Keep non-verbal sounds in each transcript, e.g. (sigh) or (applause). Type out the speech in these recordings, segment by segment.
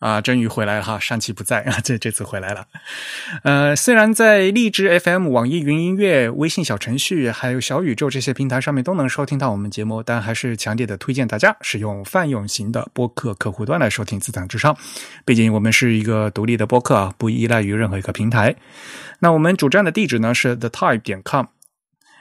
啊，真宇回来了哈，上期不在啊，(laughs) 这这次回来了。呃，虽然在荔枝 FM、网易云音乐、微信小程序还有小宇宙这些平台上面都能收听到我们节目，但还是强烈的推荐大家使用泛用型的播客客户端来收听《自弹自唱》。毕竟我们是一个独立的播客啊，不依赖于任何一个平台。那我们主站的地址呢是 thetype 点 com，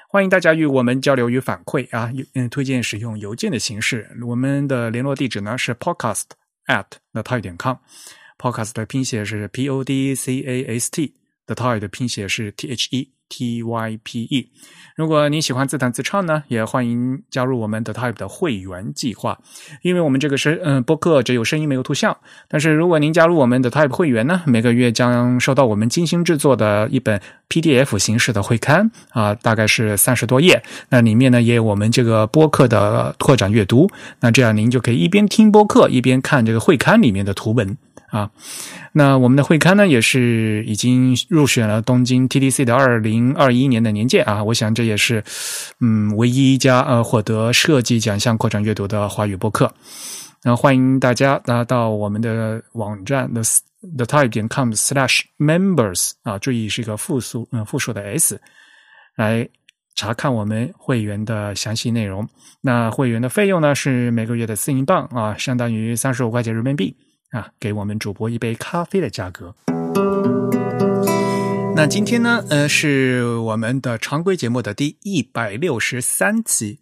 欢迎大家与我们交流与反馈啊，嗯，推荐使用邮件的形式。我们的联络地址呢是 podcast。At the type 点 com，podcast 的拼写是 p o d c a s t，the tide 的拼写是 t h e t y p e。如果您喜欢自弹自唱呢，也欢迎加入我们的 type 的会员计划。因为我们这个是嗯播客只有声音没有图像，但是如果您加入我们的 type 会员呢，每个月将收到我们精心制作的一本 PDF 形式的会刊啊，大概是三十多页。那里面呢也有我们这个播客的拓展阅读。那这样您就可以一边听播客一边看这个会刊里面的图文。啊，那我们的会刊呢，也是已经入选了东京 TDC 的二零二一年的年鉴啊。我想这也是，嗯，唯一一家呃获得设计奖项扩展阅读的华语播客。那欢迎大家拿到我们的网站 the the type 点 com slash members 啊，注意是一个复数，嗯，复数的 s，来查看我们会员的详细内容。那会员的费用呢是每个月的四英镑啊，相当于三十五块钱人民币。啊，给我们主播一杯咖啡的价格。那今天呢，呃，是我们的常规节目的第一百六十三期。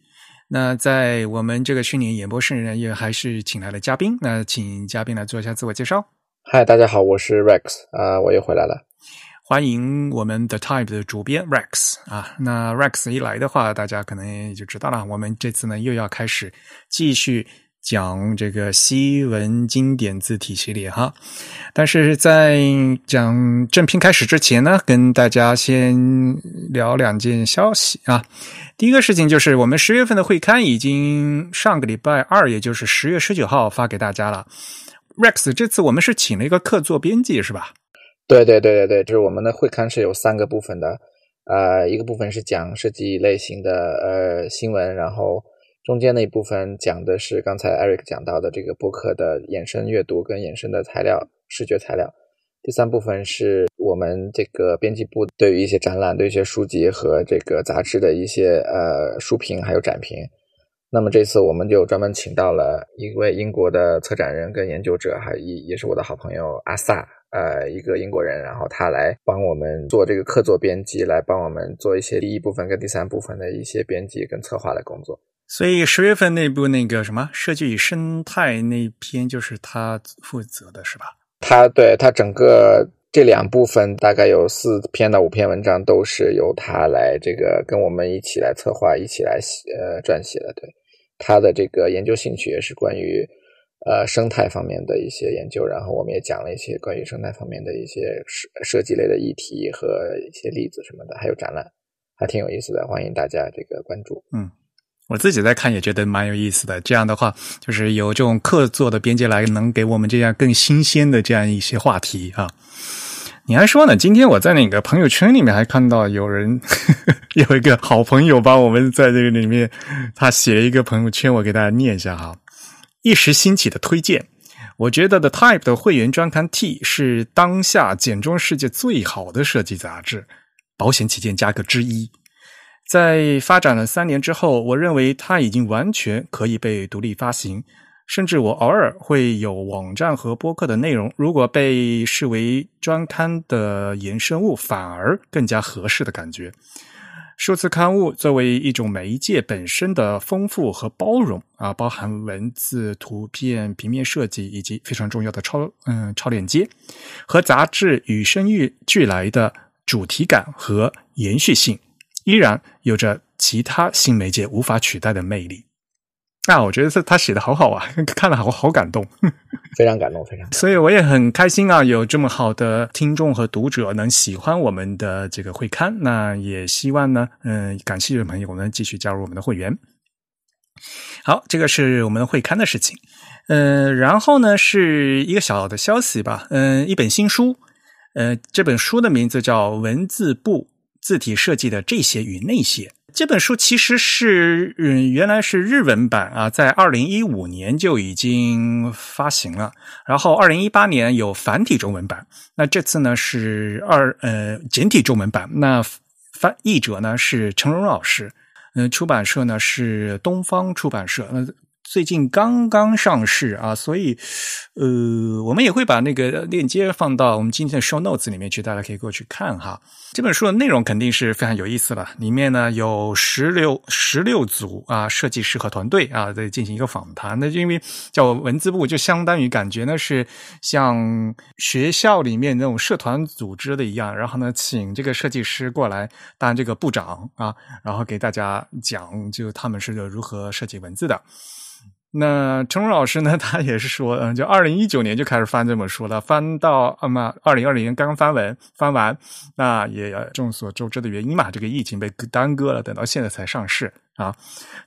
那在我们这个去年演播室呢，也还是请来了嘉宾。那请嘉宾来做一下自我介绍。嗨，大家好，我是 Rex 啊，我又回来了。欢迎我们的 Type 的主编 Rex 啊。那 Rex 一来的话，大家可能也就知道了。我们这次呢，又要开始继续。讲这个西文经典字体系列哈，但是在讲正片开始之前呢，跟大家先聊两件消息啊。第一个事情就是我们十月份的会刊已经上个礼拜二，也就是十月十九号发给大家了。Rex，这次我们是请了一个客座编辑是吧？对对对对对，就是我们的会刊是有三个部分的，呃，一个部分是讲设计类型的呃新闻，然后。中间那一部分讲的是刚才 Eric 讲到的这个播客的衍生阅读跟衍生的材料、视觉材料。第三部分是我们这个编辑部对于一些展览、对一些书籍和这个杂志的一些呃书评还有展评。那么这次我们就专门请到了一位英国的策展人跟研究者，还也也是我的好朋友阿萨，呃，一个英国人，然后他来帮我们做这个客座编辑，来帮我们做一些第一部分跟第三部分的一些编辑跟策划的工作。所以十月份那部那个什么设计与生态那篇就是他负责的是吧？他对他整个这两部分大概有四篇到五篇文章都是由他来这个跟我们一起来策划，一起来写呃撰写的。对他的这个研究兴趣也是关于呃生态方面的一些研究，然后我们也讲了一些关于生态方面的一些设设计类的议题和一些例子什么的，还有展览，还挺有意思的，欢迎大家这个关注。嗯。我自己在看也觉得蛮有意思的。这样的话，就是有这种客座的编辑来，能给我们这样更新鲜的这样一些话题啊。你还说呢？今天我在那个朋友圈里面还看到有人 (laughs) 有一个好朋友帮我们在这个里面，他写了一个朋友圈，我给大家念一下哈。一时兴起的推荐，我觉得 The Type 的会员专刊 T 是当下简中世界最好的设计杂志，保险起见加个之一。在发展了三年之后，我认为它已经完全可以被独立发行。甚至我偶尔会有网站和播客的内容，如果被视为专刊的衍生物，反而更加合适的感觉。数字刊物作为一种媒介本身的丰富和包容啊，包含文字、图片、平面设计以及非常重要的超嗯超链接，和杂志与生俱来的主题感和延续性。依然有着其他新媒介无法取代的魅力。啊，我觉得他他写的好好啊，看了好好 (laughs) 感动，非常感动，非常。所以我也很开心啊，有这么好的听众和读者能喜欢我们的这个会刊。那也希望呢，嗯，感兴趣的朋友们继续加入我们的会员。好，这个是我们的会刊的事情。呃，然后呢是一个小的消息吧，嗯，一本新书，呃，这本书的名字叫《文字部字体设计的这些与那些》。这本书其实是，嗯，原来是日文版啊，在二零一五年就已经发行了，然后二零一八年有繁体中文版，那这次呢是二呃简体中文版，那翻译者呢是陈荣老师，嗯，出版社呢是东方出版社，那。最近刚刚上市啊，所以，呃，我们也会把那个链接放到我们今天的 show notes 里面去，大家可以过去看哈。这本书的内容肯定是非常有意思了，里面呢有十六十六组啊设计师和团队啊在进行一个访谈。那就因为叫文字部，就相当于感觉呢是像学校里面那种社团组织的一样，然后呢请这个设计师过来当这个部长啊，然后给大家讲就他们是如何设计文字的。那陈老师呢？(laughs) 他也是说，嗯，就二零一九年就开始翻这本书了，翻到啊嘛，二零二零年刚翻完，翻完，那也众所周知的原因嘛，这个疫情被耽搁了，等到现在才上市啊。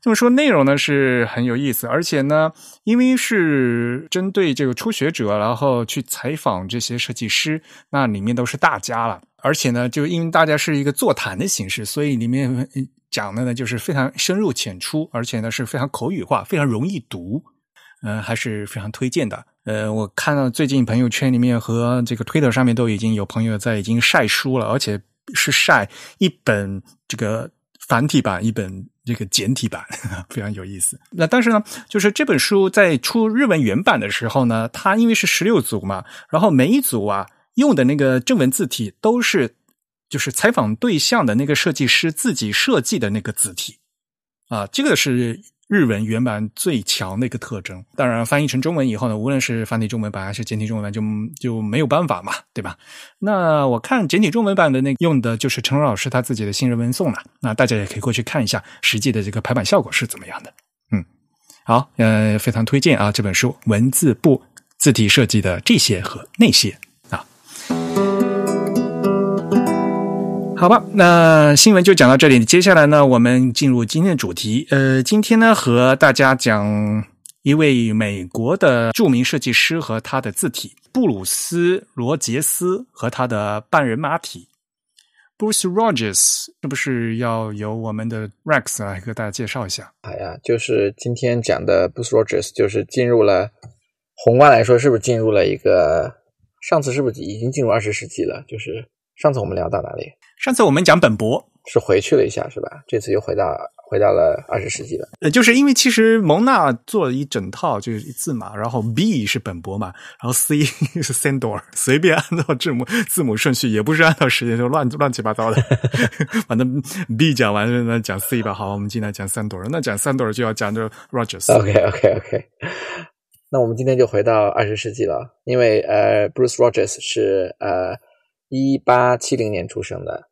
这么说内容呢是很有意思，而且呢，因为是针对这个初学者，然后去采访这些设计师，那里面都是大家了，而且呢，就因为大家是一个座谈的形式，所以里面。讲的呢，就是非常深入浅出，而且呢是非常口语化，非常容易读，嗯，还是非常推荐的。呃，我看到最近朋友圈里面和这个推特上面都已经有朋友在已经晒书了，而且是晒一本这个繁体版，一本这个简体版，(laughs) 非常有意思。那但是呢，就是这本书在出日文原版的时候呢，它因为是十六组嘛，然后每一组啊用的那个正文字体都是。就是采访对象的那个设计师自己设计的那个字体，啊，这个是日文原版最强的一个特征。当然，翻译成中文以后呢，无论是繁体中文版还是简体中文版，就就没有办法嘛，对吧？那我看简体中文版的那用的就是陈老师他自己的新人文颂了。那大家也可以过去看一下实际的这个排版效果是怎么样的。嗯，好，呃，非常推荐啊这本书，文字部字体设计的这些和那些。啊好吧，那新闻就讲到这里。接下来呢，我们进入今天的主题。呃，今天呢，和大家讲一位美国的著名设计师和他的字体——布鲁斯·罗杰斯和他的半人马体。Bruce Rogers 是不是要由我们的 Rex 来给大家介绍一下？哎呀，就是今天讲的 Bruce Rogers，就是进入了宏观来说，是不是进入了一个上次是不是已经进入二十世纪了？就是上次我们聊到哪里？上次我们讲本博是回去了一下，是吧？这次又回到回到了二十世纪了。呃，就是因为其实蒙娜做了一整套就是字嘛，然后 B 是本博嘛，然后 C (laughs) 是 Sandor，随便按照字母字母顺序，也不是按照时间，就乱乱七八糟的。(laughs) 反正 B 讲完了，那讲 C 吧。好，我们今天讲 Sandor，那讲 Sandor 就要讲这 Rogers。OK OK OK。那我们今天就回到二十世纪了，因为呃，Bruce Rogers 是呃一八七零年出生的。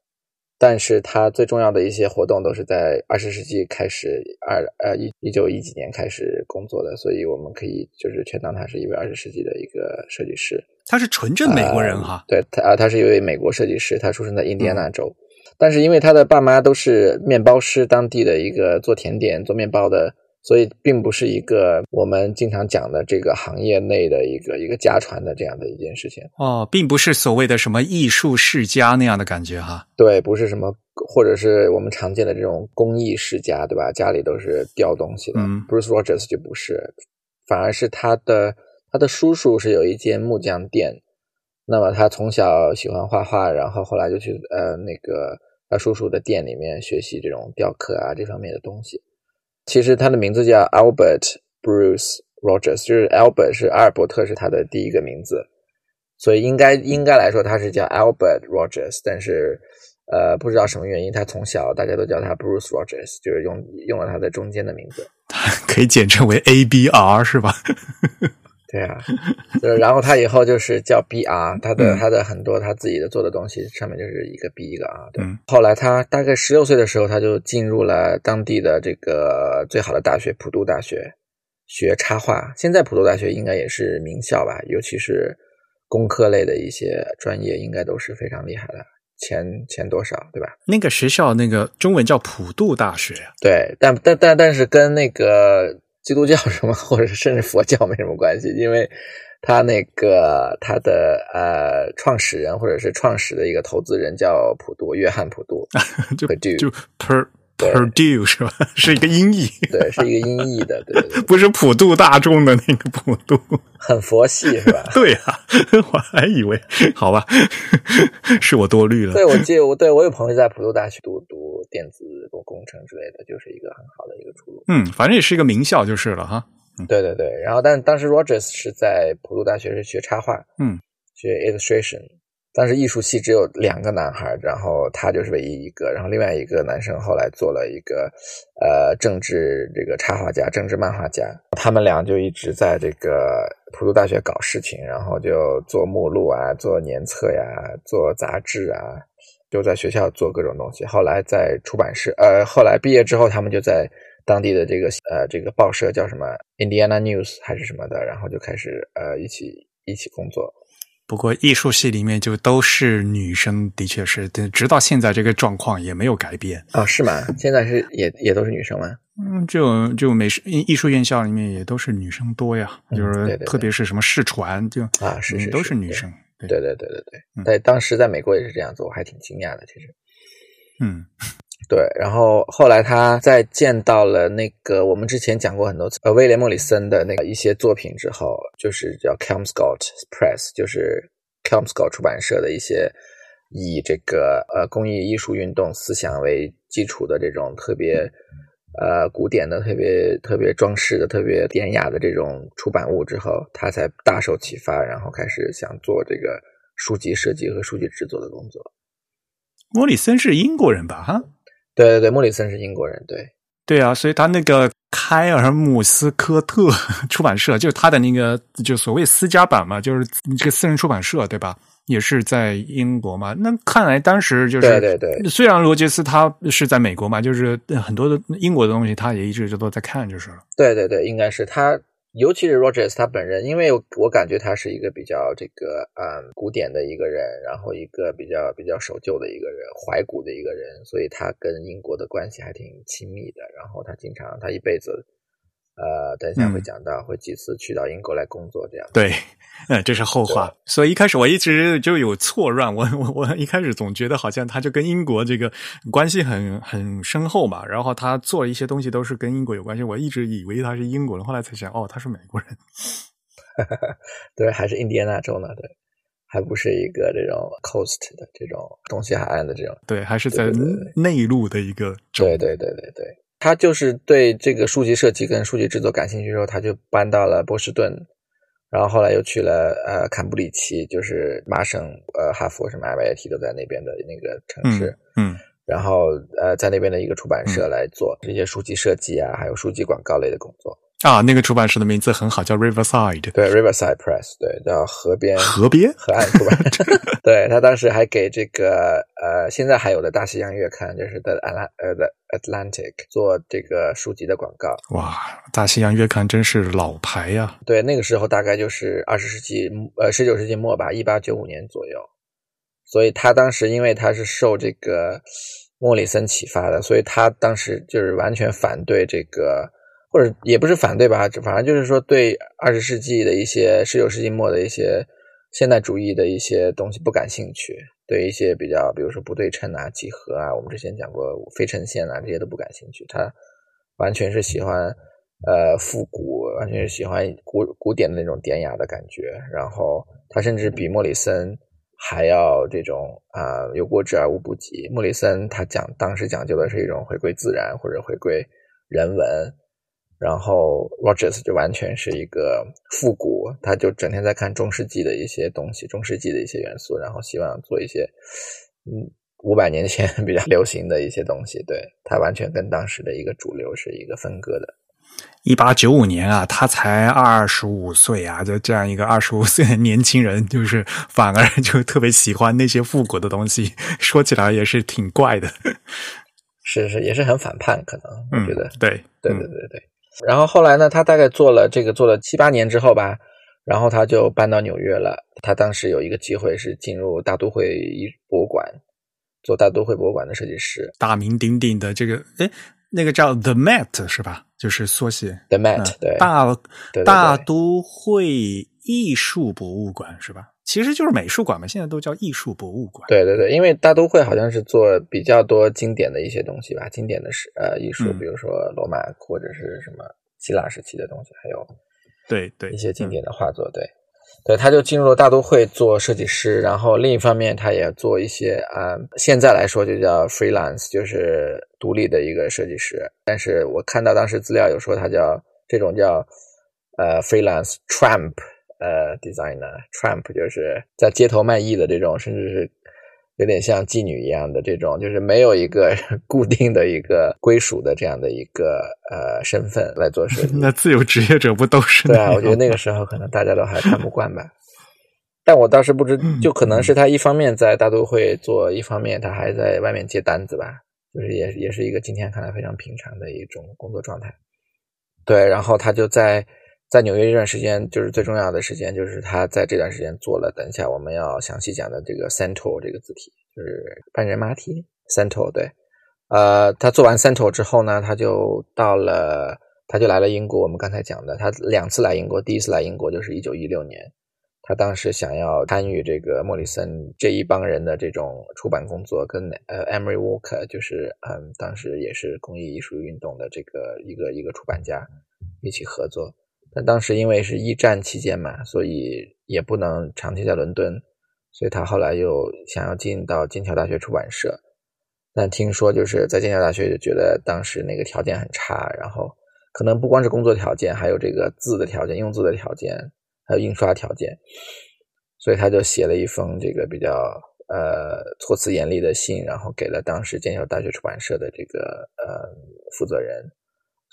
但是他最重要的一些活动都是在二十世纪开始，二呃一一九一几年开始工作的，所以我们可以就是全当他是一位二十世纪的一个设计师。他是纯正美国人哈，对他啊，他是一位美国设计师，他出生在印第安纳州，但是因为他的爸妈都是面包师，当地的一个做甜点、做面包的。所以，并不是一个我们经常讲的这个行业内的一个一个家传的这样的一件事情哦，并不是所谓的什么艺术世家那样的感觉哈。对，不是什么，或者是我们常见的这种工艺世家，对吧？家里都是雕东西的。Bruce Rogers 就不是，反而是他的他的叔叔是有一间木匠店，那么他从小喜欢画画，然后后来就去呃那个他叔叔的店里面学习这种雕刻啊这方面的东西。其实他的名字叫 Albert Bruce Rogers，就是 Albert 是阿尔伯特是他的第一个名字，所以应该应该来说他是叫 Albert Rogers，但是呃不知道什么原因，他从小大家都叫他 Bruce Rogers，就是用用了他的中间的名字，(laughs) 可以简称为 ABR 是吧？对啊，就是然后他以后就是叫 B R，他的、嗯他的很多他自己的做的东西上面就是一个 B 一个 R。对，嗯后来他大概十六岁的时候，他就进入了当地的这个最好的大学普渡大学学插画。现在普渡大学应该也是名校吧，尤其是工科类的一些专业，应该都是非常厉害的。前前多少对吧？那个学校那个中文叫普渡大学啊，对，但但但但是跟那个基督教什么，或者甚至佛教没什么关系，因为他那个他的呃创始人或者是创始的一个投资人叫普渡，约翰普渡 (laughs) 就 Purdue 就 per 对 Purdue 是吧？(laughs) 是一个音译，对，是一个音译的，对对对，(laughs) 不是普渡大众的那个普渡。(laughs) 很佛系是吧？对啊，我还以为好吧，是我多虑了。对，我记得我对我有朋友在普渡大学读读电子工程之类的，就是一个很好的一个出路。嗯，反正也是一个名校就是了哈。对对对，然后但当时 Rogers 是在普渡大学是学插画，嗯，学 illustration。当时艺术系只有两个男孩，然后他就是唯一一个，然后另外一个男生后来做了一个呃政治这个插画家、政治漫画家，他们俩就一直在这个普渡大学搞事情，然后就做目录啊、做年册呀、做杂志啊，就在学校做各种东西。后来在出版社，呃，后来毕业之后，他们就在当地的这个呃这个报社叫什么 Indiana News 还是什么的，然后就开始呃一起一起工作。不过艺术系里面就都是女生，的确是，直到现在这个状况也没有改变。哦，是吗？现在是也也都是女生吗？嗯，就就美术艺艺术院校里面也都是女生多呀，就是特别是什么视传，就啊是都是女生。对对对对对对，嗯在当时在美国也是这样子，我还挺惊讶的。其实，嗯对，然后后来他在见到了那个我们之前讲过很多次，呃，威廉莫里森的那个一些作品之后，就是叫 Kelmscott Press，就是 Kelmscott 出版社的一些以这个呃工艺艺术运动思想为基础的这种特别呃古典的、特别特别装饰的、特别典雅的这种出版物之后，他才大受启发，然后开始想做这个书籍设计和书籍制作的工作。莫里森是英国人吧？哈，对对对，莫里森是英国人，对。对啊，所以他那个开尔姆斯科特 (laughs) 出版社，就是他的那个就所谓私家版嘛，就是这个私人出版社，对吧？也是在英国嘛。那看来当时就是对对对虽然罗杰斯他是在美国嘛，就是很多的英国的东西他也一直就都在看，就是了。对对对，应该是他，尤其是 Rogers 他本人，因为我感觉他是一个比较这个嗯古典的一个人，然后一个比较比较守旧的一个人，怀古的一个人，所以他跟英国的关系还挺亲密的。然后他经常他一辈子，呃，等一下会嗯讲到，会几次去到英国来工作这样。对，嗯，这是后话。所以一开始我一直就有错乱，我我我一开始总觉得好像他就跟英国这个关系很很深厚嘛，然后他做一些东西都是跟英国有关系，我一直以为他是英国人，后来才想，哦，他是美国人。(laughs) 对，还是印第安纳州呢，对，还不是一个这种 coast 的这种东西海岸的这种。对，还是在内陆的一个州。对对对对对，他就是对这个书籍设计跟书籍制作感兴趣之后，他就搬到了波士顿，然后后来又去了呃坎布里奇，就是麻省、呃哈佛什么 MIT 都在那边的那个城市，嗯然后呃在那边的一个出版社来做这些书籍设计啊，还有书籍广告类的工作。啊，那个出版社的名字很好，叫 Riverside 对，Riverside Press，对，叫河边河边。河岸出版社。(laughs) 对他当时还给这个呃现在还有的大西洋月刊，就是 The Atla 呃 The Atlantic 做这个书籍的广告。哇，大西洋月刊真是老牌呀、对，那个时候大概就是二十世纪呃十九世纪末吧，一八九五年左右。所以他当时因为他是受这个莫里森启发的，所以他当时就是完全反对这个，或者也不是反对吧，反正就是说对二十世纪的一些十九世纪末的一些现代主义的一些东西不感兴趣，对一些比较比如说不对称啊、几何啊，我们之前讲过非衬线啊这些都不感兴趣，他完全是喜欢。呃，复古完全是喜欢古古典的那种典雅的感觉，然后他甚至比莫里森还要这种啊、有过之而无不及。莫里森他讲当时讲究的是一种回归自然或者回归人文，然后 Rogers 就完全是一个复古，他就整天在看中世纪的一些东西，中世纪的一些元素，然后希望做一些嗯五百年前 (laughs) 比较流行的一些东西。对他完全跟当时的一个主流是一个分割的。一八九五年啊，他才二十五岁啊，就这样一个二十五岁的年轻人，就是反而就特别喜欢那些复古的东西，说起来也是挺怪的。(laughs) 是是，也是很反叛，可能我觉得，对对对对对。然后后来呢，他大概做了这个做了七八年之后吧，然后他就搬到纽约了。他当时有一个机会是进入大都会博物馆做大都会博物馆的设计师，大名鼎鼎的这个哎。那个叫 The Met 是吧？就是缩写 The Met，对大大都会艺术博物馆是吧？其实就是美术馆嘛，现在都叫艺术博物馆。对对对，因为大都会好像是做比较多经典的一些东西吧，经典的是呃艺术，比如说罗马或者是什么希腊时期的东西，还有对对一些经典的画作，对。对，他就进入了大都会做设计师，然后另一方面，他也做一些啊，现在来说就叫 freelance，就是独立的一个设计师。但是我看到当时资料有说他叫这种叫呃 freelance tramp 呃 designer，tramp 就是在街头卖艺的这种，甚至是。有点像妓女一样的这种，就是没有一个 (laughs) 固定的一个归属的这样的一个呃身份来做设计。那自由职业者不都是？对啊，我觉得那个时候可能大家都还看不惯吧。但我当时不知，就可能是他一方面在大都会做，一方面他还在外面接单子吧。就是也也是一个今天看来非常平常的一种工作状态。对，然后他就在。在纽约这段时间，就是最重要的时间，就是他在这段时间做了。等一下我们要详细讲的这个 Central 这个字体，就是半人马体 Central。对，呃，他做完 Central 之后呢，他就到了，他就来了英国。我们刚才讲的，他两次来英国，第一次来英国就是一九一六年，他当时想要参与这个莫里森这一帮人的这种出版工作，跟呃 Emery Walker，就是嗯，当时也是工艺艺术运动的这个一个一个出版家一起合作。但当时因为是一战期间嘛，所以也不能长期在伦敦，所以他后来又想要进到剑桥大学出版社，但听说就是在剑桥大学就觉得当时那个条件很差，然后可能不光是工作条件，还有这个字的条件、用字的条件，还有印刷条件，所以他就写了一封这个比较呃措辞严厉的信，然后给了当时剑桥大学出版社的这个呃负责人。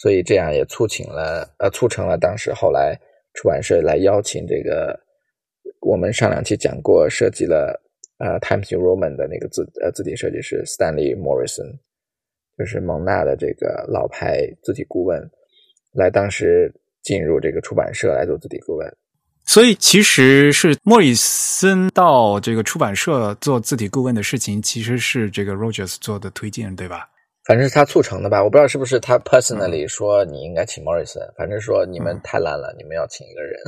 所以这样也促请了，呃，促成了当时后来出版社来邀请这个我们上两期讲过设计了呃，Times Roman 的那个字呃字体设计师 Stanley Morrison，就是蒙纳的这个老牌字体顾问，来当时进入这个出版社来做字体顾问。所以其实是莫里森到这个出版社做字体顾问的事情，其实是这个 Rogers 做的推荐，对吧？反正是他促成的吧，我不知道是不是他 personally 说你应该请 Morrison，反正说你们太烂了，你们要请一个人。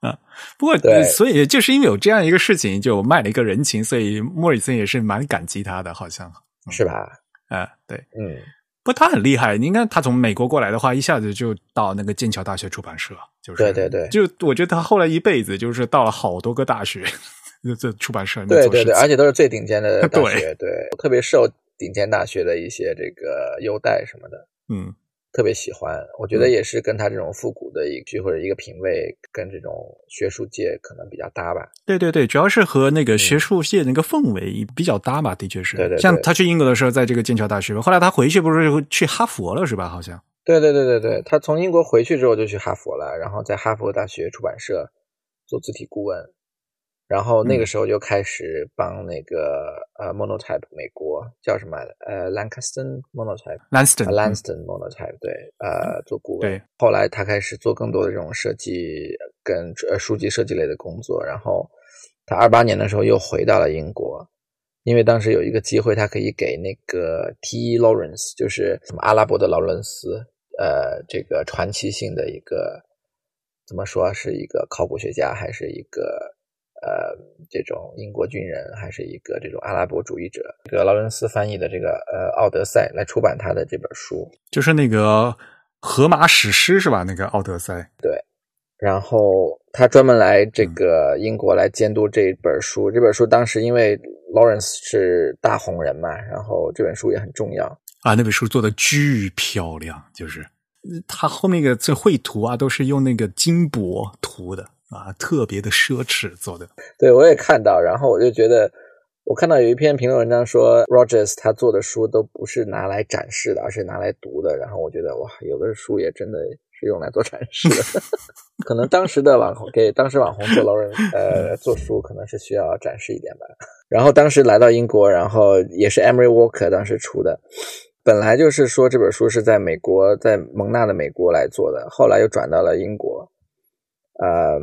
啊，(laughs) 不过对，所以就是因为有这样一个事情，就卖了一个人情，所以莫里森也是蛮感激他的，好像是吧？嗯，对，嗯，不过他很厉害，你看他从美国过来的话，一下子就到那个剑桥大学出版社，就是对对对，就我觉得他后来一辈子就是到了好多个大学，(laughs) 这出版社对对对，而且都是最顶尖的大学，(laughs) 对，特别受。顶尖大学的一些这个优待什么的，嗯，特别喜欢。我觉得也是跟他这种复古的一句或者一个品味，跟这种学术界可能比较搭吧。对对对，主要是和那个学术界那个氛围比较搭吧，的确是。对对，像他去英国的时候，在这个剑桥大学，后来他回去不是去哈佛了是吧？好像。对对对对对，他从英国回去之后就去哈佛了，然后在哈佛大学出版社做字体顾问。然后那个时候就开始帮那个呃 Monotype 美国叫什么呃 Lancaster Monotype，Langston Monotype 对呃做顾问。对，后来他开始做更多的这种设计跟呃书籍设计类的工作。然后他二八年的时候又回到了英国，因为当时有一个机会，他可以给那个 T. Lawrence，就是什么阿拉伯的劳伦斯，呃，这个传奇性的一个怎么说是一个考古学家还是一个。呃，这种英国军人还是一个这种阿拉伯主义者，这个劳伦斯翻译的这个呃《奥德赛》来出版他的这本书，就是那个荷马史诗是吧？那个《奥德赛》对。然后他专门来这个英国来监督这本书。这本书当时因为劳伦斯是大红人嘛，然后这本书也很重要啊。那本书做的巨漂亮，就是他后面个这绘图啊，都是用那个金箔涂的。啊，特别的奢侈做的，对我也看到，然后我就觉得，我看到有一篇评论文章说，Rogers 他做的书都不是拿来展示的，而是拿来读的。然后我觉得哇，有的书也真的是用来做展示的。(laughs) 可能当时的网红给当时网红做劳人 (laughs) 呃做书，可能是需要展示一点吧。然后当时来到英国，然后也是 Emery Walker 当时出的，本来就是说这本书是在美国，在蒙纳的美国来做的，后来又转到了英国。呃，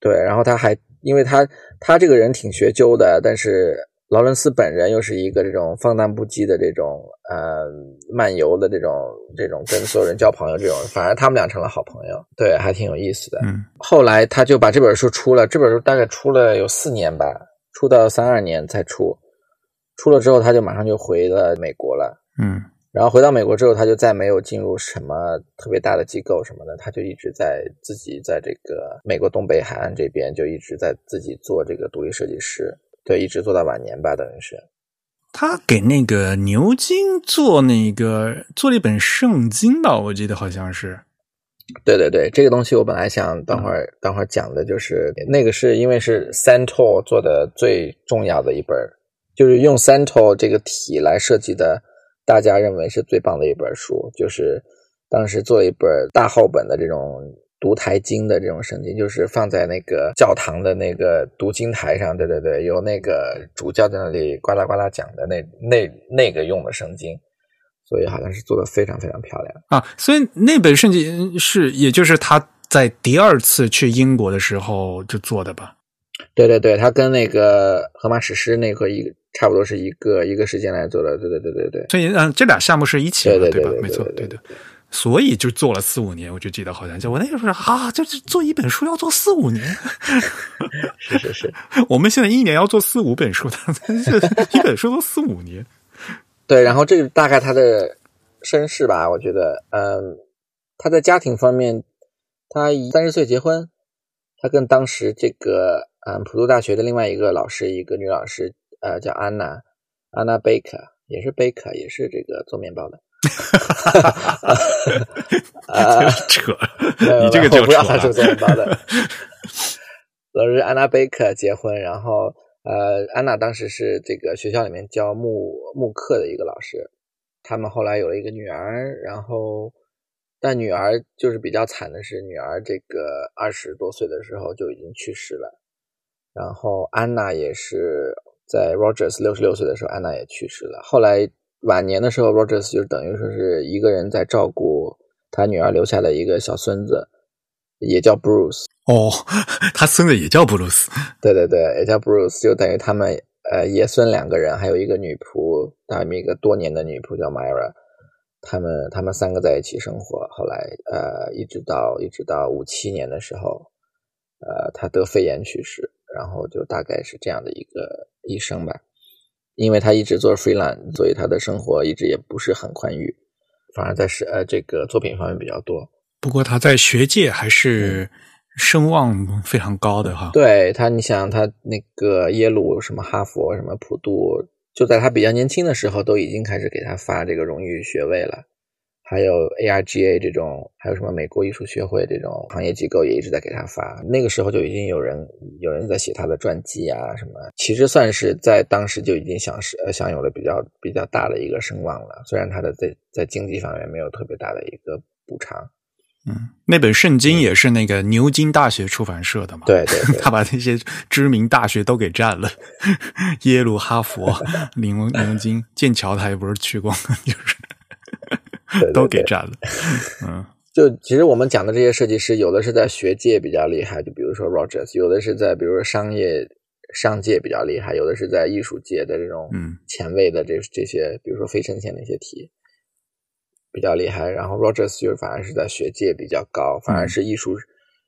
对，然后他还因为他他这个人挺学究的，但是。劳伦斯本人又是一个这种放荡不羁的这种呃漫游的这种这种跟所有人交朋友这种，反而他们俩成了好朋友，对，还挺有意思的。嗯，后来他就把这本书出了，这本书大概出了有四年吧，出到三二年才出，出了之后他就马上就回了美国了。嗯，然后回到美国之后，他就再没有进入什么特别大的机构什么的，他就一直在自己在这个美国东北海岸这边就一直在自己做这个独立设计师。对，一直做到晚年吧，等于是。他给那个牛津做那个做了一本圣经吧，我记得好像是。对对对，这个东西我本来想等会儿等会儿讲的，就是那个是因为是 Santo 做的最重要的一本，就是用 Santo 这个体来设计的，大家认为是最棒的一本书，就是当时做了一本大厚本的这种。读台经的这种圣经，就是放在那个教堂的那个读经台上，对对对，有那个主教在那里呱啦呱啦讲的那那那个用的圣经，所以好像是做的非常非常漂亮啊。所以那本圣经是，也就是他在第二次去英国的时候就做的吧？对对对，他跟那个荷马史诗那个一差不多是一个一个时间来做的，对对对对对。所以嗯，这俩项目是一起的，对吧？没错，对的。所以就做了四五年，我就记得好像就我那个时候啊，就是做一本书要做四五年，是是是，(laughs) 我们现在一年要做四五本书，(laughs) 一本书都四五年。对，然后这个大概他的身世吧，我觉得，嗯，他在家庭方面，他三十岁结婚，他跟当时这个嗯普渡大学的另外一个老师，一个女老师，呃，叫安娜，安娜贝克，也是贝克，也是这个做面包的。哈哈哈哈哈！扯，(laughs) 你这个就不要他是做面包的。老师安娜贝克结婚，然后呃，安娜当时是这个学校里面教木木课的一个老师。他们后来有了一个女儿，然后但女儿就是比较惨的是，女儿这个二十多岁的时候就已经去世了。然后安娜也是在 Rogers 六十六岁的时候，安娜也去世了。后来。晚年的时候，Rogers 就等于说是一个人在照顾他女儿留下的一个小孙子，也叫 Bruce。哦，他孙子也叫 Bruce。对对对，也叫 Bruce，就等于他们呃爷孙两个人，还有一个女仆，他们一个多年的女仆叫 Myra。他们他们三个在一起生活，后来呃一直到一直到五七年的时候，呃他得肺炎去世，然后就大概是这样的一个一生吧。因为他一直做 freelance，所以他的生活一直也不是很宽裕，反而在是呃这个作品方面比较多。不过他在学界还是声望非常高的哈。对他，你想他那个耶鲁、什么哈佛、什么普渡，就在他比较年轻的时候，都已经开始给他发这个荣誉学位了。还有 ARGA 这种，还有什么美国艺术学会这种行业机构也一直在给他发。那个时候就已经有人有人在写他的传记啊什么，其实算是在当时就已经享是呃享有了比较比较大的一个声望了。虽然他的在在经济方面没有特别大的一个补偿。嗯，那本圣经也是那个牛津大学出版社的嘛？对对，(laughs) 他把那些知名大学都给占了，(laughs) 耶鲁、哈佛、(laughs) 牛牛津、剑桥，他也不是去过，就是。都给占了，(laughs) 嗯，就其实我们讲的这些设计师，有的是在学界比较厉害，就比如说 Rogers，有的是在比如说商业商界比较厉害，有的是在艺术界的这种前卫的这这些，比如说非呈现那些题比较厉害。然后 Rogers 就反而是在学界比较高，反而是艺术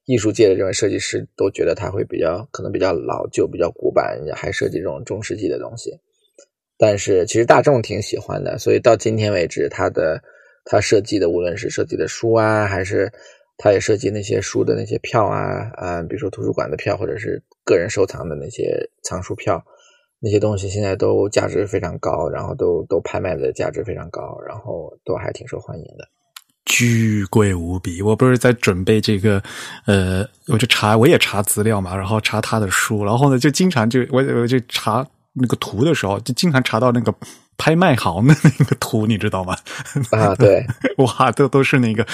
艺术界的这种设计师都觉得他会比较可能比较老旧、比较古板，还设计这种中世纪的东西。但是其实大众挺喜欢的，所以到今天为止，他的。他设计的，无论是设计的书啊，还是他也设计那些书的那些票啊，啊，比如说图书馆的票，或者是个人收藏的那些藏书票，那些东西现在都价值非常高，然后都都拍卖的价值非常高，然后都还挺受欢迎的，巨贵无比。我不是在准备这个，呃，我就查，我也查资料嘛，然后查他的书，然后呢，就经常就我我就查。那个图的时候，就经常查到那个拍卖行的那个图，你知道吗？啊，对，(laughs) 哇，都都是那个，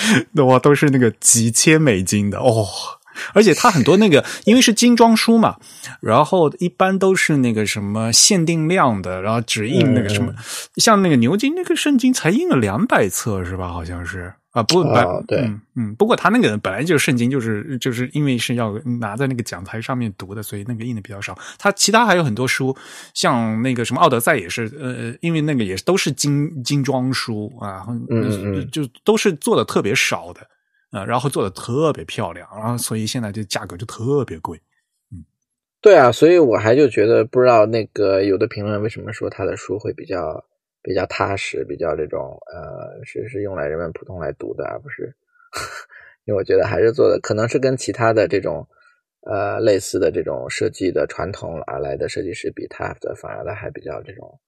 哇，都是那个几千美金的哦。而且它很多那个，因为是精装书嘛，然后一般都是那个什么限定量的，然后只印那个什么，像那个牛津那个圣经才印了两百册是吧？好像是啊，不，哦对嗯嗯，不过他那个本来就是圣经，就是就是因为是要拿在那个讲台上面读的，所以那个印的比较少。他其他还有很多书，像那个什么《奥德赛》也是，呃，因为那个也都是精精装书啊，嗯嗯嗯就都是做的特别少的。啊，然后做的特别漂亮，然后所以现在这价格就特别贵。嗯对啊，所以我还就觉得不知道那个有的评论为什么说他的书会比较比较踏实，比较这种呃是是用来人们普通来读的，而不是 (laughs) 因为我觉得还是做的可能是跟其他的这种呃类似的这种设计的传统而来的设计师比 Taft 反而的还比较这种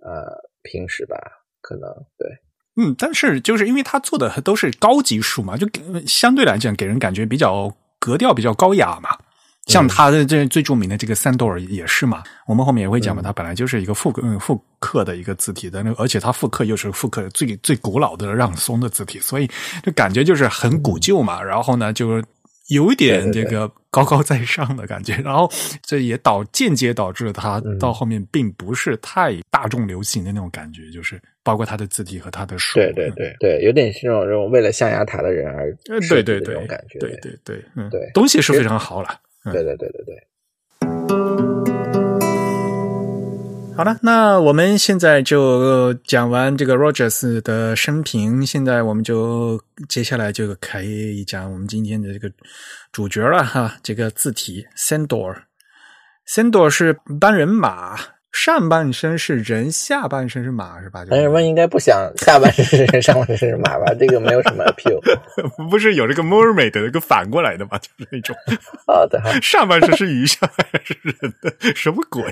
呃平实吧，可能对。嗯，但是就是因为他做的都是高级书嘛，就给相对来讲给人感觉比较格调比较高雅嘛。像他的这最著名的这个三朵尔也是嘛，我们后面也会讲嘛，它本来就是一个复嗯复刻的一个字体的，那而且它复刻又是复刻最最古老的让松的字体，所以就感觉就是很古旧嘛。然后呢，就有一点这个高高在上的感觉，然后这也导间接导致了它到后面并不是太大众流行的那种感觉，就是包括它的字体和它的书，对对对对，有点是那种为了象牙塔的人而对对对这种感觉，对。对对，嗯，对，东西是非常好了。对对对对对。好了，那我们现在就讲完这个 Rogers 的生平，现在我们就接下来就可以讲我们今天的这个主角了哈。这个字体 Sandor，Sandor 是单人马，上半身是人，下半身是马，是吧？但人们应该不想下半身是人，上半身是马吧？(laughs) 这个没有什么 appeal。不是有这个 mermaid 的一个反过来的吗？就是那种好的，上半身是鱼，下半身是人的，什么鬼？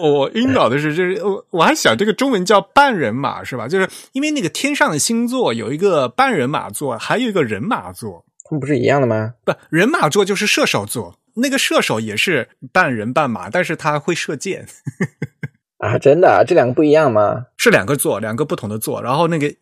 我晕倒的是，就是我我还想这个中文叫半人马是吧？就是因为那个天上的星座有一个半人马座，还有一个人马座，他们不是一样的吗？不，人马座就是射手座，那个射手也是半人半马，但是他会射箭。啊，真的？这两个不一样吗？是两个座，两个不同的座，然后那个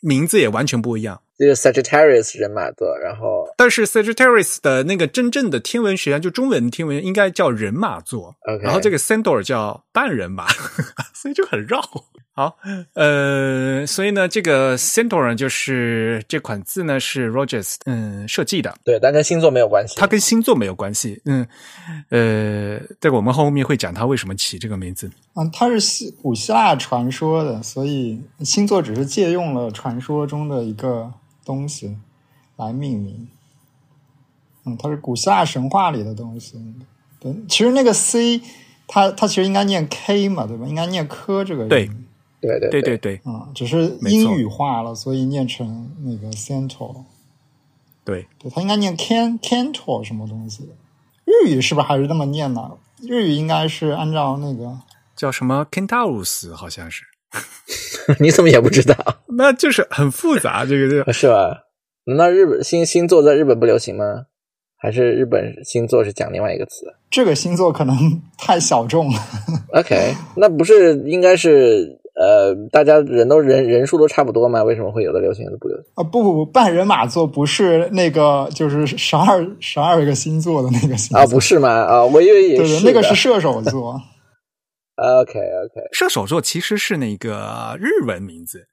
名字也完全不一样。就是 Sagittarius 人马座，然后但是 Sagittarius 的那个真正的天文学就中文天文应该叫人马座然后这个 Sandor 叫半人马，(laughs) 所以就很绕。好，呃，所以呢，这个 Centaur 呢，就是这款字呢是 Rogers 嗯设计的，对，但跟星座没有关系。它跟星座没有关系。嗯，呃，这个我们后面会讲它为什么起这个名字。嗯，它是希古希腊传说的，所以星座只是借用了传说中的一个东西来命名。嗯，它是古希腊神话里的东西。对，其实那个 C，它它其实应该念 K 嘛，对吧？应该念科这个音。对对对对对对啊、只是英语化了，所以念成那个 Centaur。对，对，它应该念 Can Cantor 什么东西。日语是不是还是这么念呢？日语应该是按照那个叫什么 Kentaurus 好像是，(laughs) 你怎么也不知道？(laughs) 那就是很复杂。这个就是吧？难道日本星星座在日本不流行吗？还是日本星座是讲另外一个词这个星座可能太小众了。？OK，那不是应该是呃，大家人都人人数都差不多吗？为什么会有的流行，有的不流行？啊，不不不，半人马座不是那个，就是十二十二个星座的那个星座啊，不是吗？啊，我以为也是对对，那个是射手座。OK OK，射手座其实是那个日文名字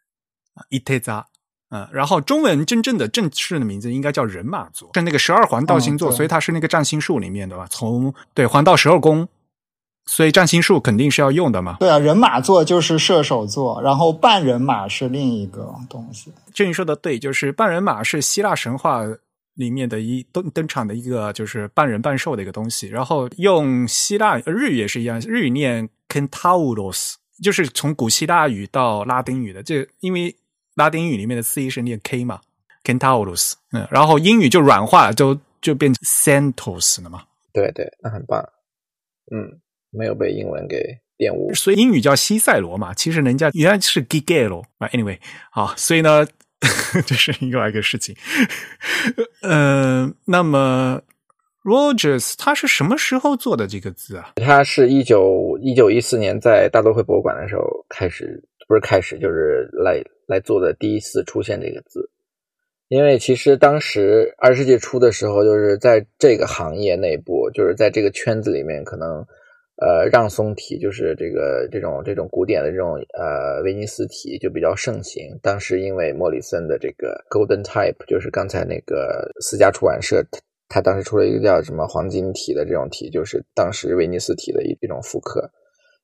啊，伊忒扎。嗯，然后中文真正的正式的名字应该叫人马座，是那个十二环道星座，嗯所以它是那个占星术里面的吧？从对环道十二宫，所以占星术肯定是要用的嘛。对啊，人马座就是射手座，然后半人马是另一个东西。这你说的对，就是半人马是希腊神话里面的一登登场的一个就是半人半兽的一个东西，然后用希腊呃日语也是一样，日语念 Kentauros，就是从古希腊语到拉丁语的，这因为拉丁语里面的 C 是念 K 嘛，Centauros，嗯，然后英语就软化了，就就变成 Santos 了嘛，对对，那很棒。嗯，没有被英文给玷污。所以英语叫西塞罗嘛，其实人家原来是 Gigelo 啊，anyway，好，所以呢，(laughs) 这是另外一个事情。(laughs) 呃，那么 Rogers 他是什么时候做的这个字啊？他是一九一九一四年在大都会博物馆的时候开始，不是开始，就是来来做的第一次出现这个字。因为其实当时二十世纪初的时候，就是在这个行业内部，就是在这个圈子里面，可能呃让松体就是这个这种这种古典的这种呃威尼斯体就比较盛行。当时因为莫里森的这个 Golden Type，就是刚才那个私家出版社。他当时出了一个叫什么黄金体的这种体，就是当时威尼斯体的一一种复刻。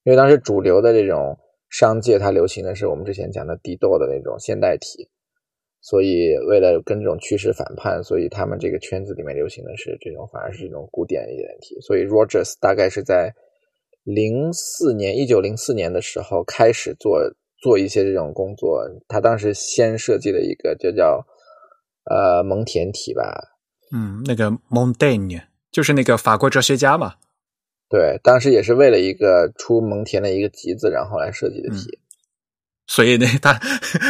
因为当时主流的这种商界，它流行的是我们之前讲的迪豆的那种现代体，所以为了跟这种趋势反叛，所以他们这个圈子里面流行的是这种反而是这种古典一点的体。所以 Rogers 大概是在零四年，一九零四年的时候开始做做一些这种工作。他当时先设计了一个就叫呃蒙田体吧。嗯，那个 Montaigne 就是那个法国哲学家嘛。对，当时也是为了一个出蒙田的一个集子，然后来设计的题。所以呢，他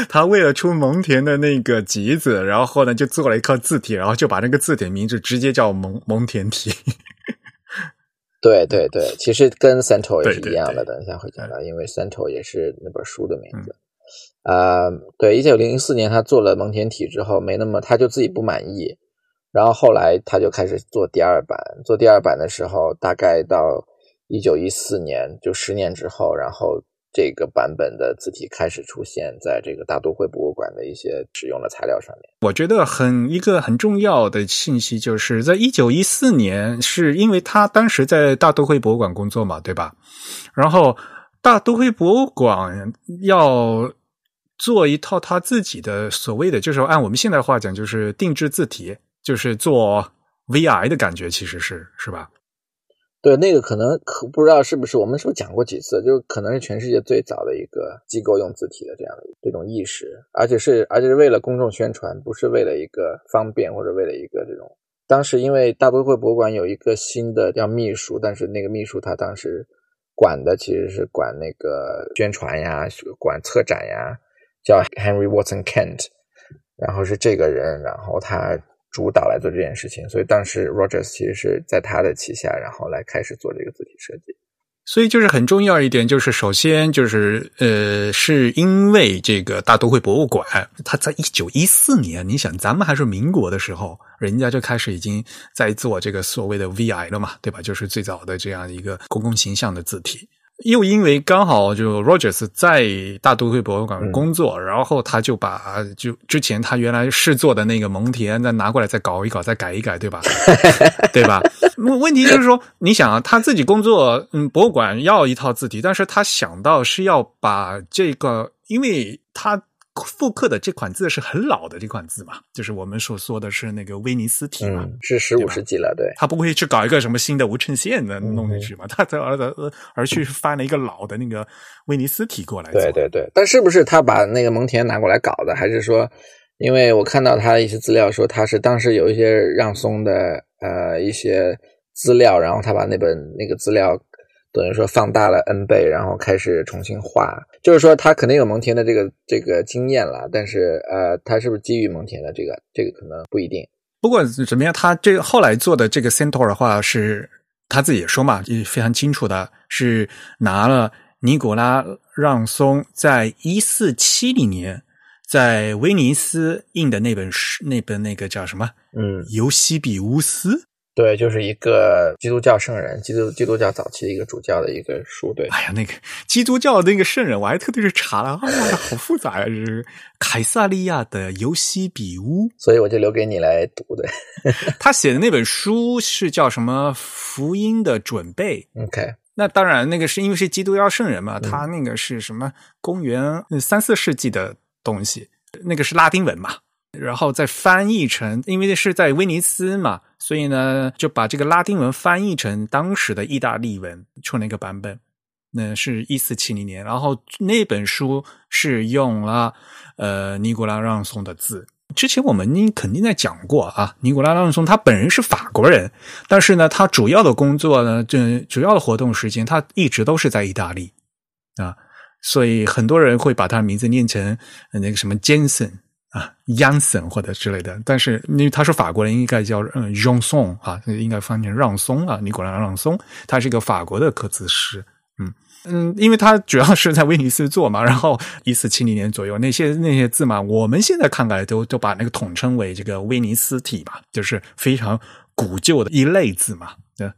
他为了出蒙田的那个集子，然后呢就做了一套字体，然后就把那个字体名字直接叫蒙蒙田体。对对对，(laughs) 其实跟 Central 也是一样的。等一下会讲到，因为 Central 也是那本书的名字。啊，对，一九零四年他做了蒙田体之后，没那么他就自己不满意。然后后来他就开始做第二版，做第二版的时候，大概到一九一四年，就十年之后，然后这个版本的字体开始出现在这个大都会博物馆的一些使用的材料上面。我觉得很一个很重要的信息，就是在一九一四年，是因为他当时在大都会博物馆工作嘛，对吧？然后大都会博物馆要做一套他自己的所谓的，就是按我们现代话讲，就是定制字体。就是做 VI 的感觉，其实是是吧？对，那个可能可不知道是不是我们是不是讲过几次，就可能是全世界最早的一个机构用字体的这样的这种意识，而且是而且是为了公众宣传，不是为了一个方便或者为了一个这种。当时因为大都会博物馆有一个新的叫秘书，但是那个秘书他当时管的其实是管那个宣传呀，管策展呀，叫 Henry Watson Kent，然后是这个人，然后他。主导来做这件事情，所以当时 Rogers 其实是在他的旗下，然后来开始做这个字体设计。所以就是很重要一点，就是首先就是呃，是因为这个大都会博物馆，它在一九一四年，你想咱们还是民国的时候，人家就开始已经在做这个所谓的 VI 了嘛，对吧？就是最早的这样一个公共形象的字体。又因为刚好就 Rogers 在大都会博物馆工作，然后他就把就之前他原来试做的那个蒙田再拿过来再搞一搞，再改一改，对吧？(laughs) 对吧？问题就是说，你想啊，他自己工作，嗯，博物馆要一套字体，但是他想到是要把这个，因为他。复刻的这款字是很老的这款字嘛，就是我们所说的是那个威尼斯体嘛，是十五世纪了，对。他不会去搞一个什么新的无衬线的弄进去嘛？他在而而而去翻了一个老的那个威尼斯体过来。对对对，但是不是他把那个蒙田拿过来搞的？还是说，因为我看到他的一些资料说他是当时有一些让松的呃一些资料，然后他把那本那个资料。等于说放大了 n 倍，然后开始重新画，就是说他肯定有蒙田的这个这个经验了，但是呃，他是不是基于蒙田的这个这个可能不一定。不过怎么样，他这个后来做的这个 Centaur 的话，是他自己也说嘛，也非常清楚的，是拿了尼古拉让松在一四七零年在威尼斯印的那本书，那本那个叫什么？嗯，尤西比乌斯。对，就是一个基督教圣人，基督基督教早期的一个主教的一个书。对，哎呀，那个基督教那个圣人，我还特地去查了，啊，好复杂呀！是凯撒利亚的尤西比乌，所以我就留给你来读的。(laughs) 他写的那本书是叫什么？福音的准备。OK，那当然，那个是因为是基督教圣人嘛，他那个是什么？公元三四世纪的东西，那个是拉丁文嘛。然后再翻译成，因为是在威尼斯嘛，所以呢就把这个拉丁文翻译成当时的意大利文出那个版本。那是一四七零年，然后那本书是用了呃尼古拉让松的字。之前我们肯定在讲过啊，尼古拉让松他本人是法国人，但是呢他主要的工作呢，这主要的活动时间他一直都是在意大利啊，所以很多人会把他名字念成那个什么 Jensen。啊 y a n s e n 或者之类的。但是因为他是法国人，应该叫嗯 Jean s o n 啊，应该翻译成让松啊，尼古拉让松，他是一个法国的刻字师。嗯嗯，因为他主要是在威尼斯做嘛，然后一四七零年左右那些那些字嘛，我们现在看来都都把那个统称为这个威尼斯体嘛，就是非常古旧的一类字嘛。对，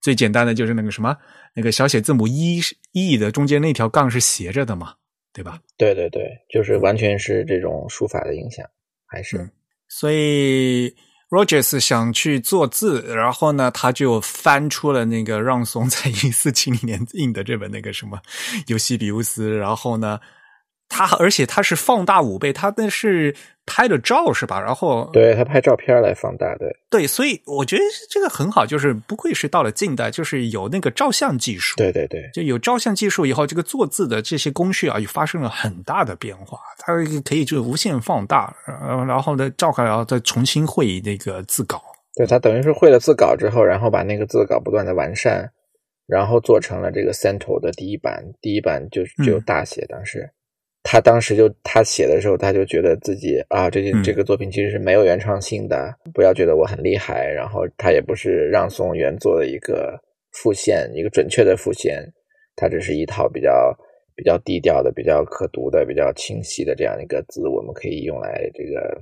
最简单的就是那个什么。那个小写字母 e e 的中间那条杠是斜着的嘛，对吧？对对对，就是完全是这种书法的影响，还是。所以 Rogers 想去做字，然后呢，他就翻出了那个让松在一四七零年印的这本那个什么《尤西比乌斯》，然后呢。他而且他是放大五倍，他那是拍的照是吧？然后对他拍照片来放大，对对，所以我觉得这个很好，就是不愧是到了近代，就是有那个照相技术，对对对，就有照相技术以后，这个做字的这些工序啊，也发生了很大的变化。它可以就无限放大，然后呢照开，然后再重新绘那个字稿。对他等于是绘了字稿之后，然后把那个字稿不断的完善，然后做成了这个 Central 的第一版，第一版就就大写，当时。他当时就他写的时候，他就觉得自己啊，这件这个作品其实是没有原创性的，不要觉得我很厉害。然后他也不是让宋元作的一个复现，一个准确的复现，它只是一套比较比较低调的、比较可读的、比较清晰的这样一个字，我们可以用来这个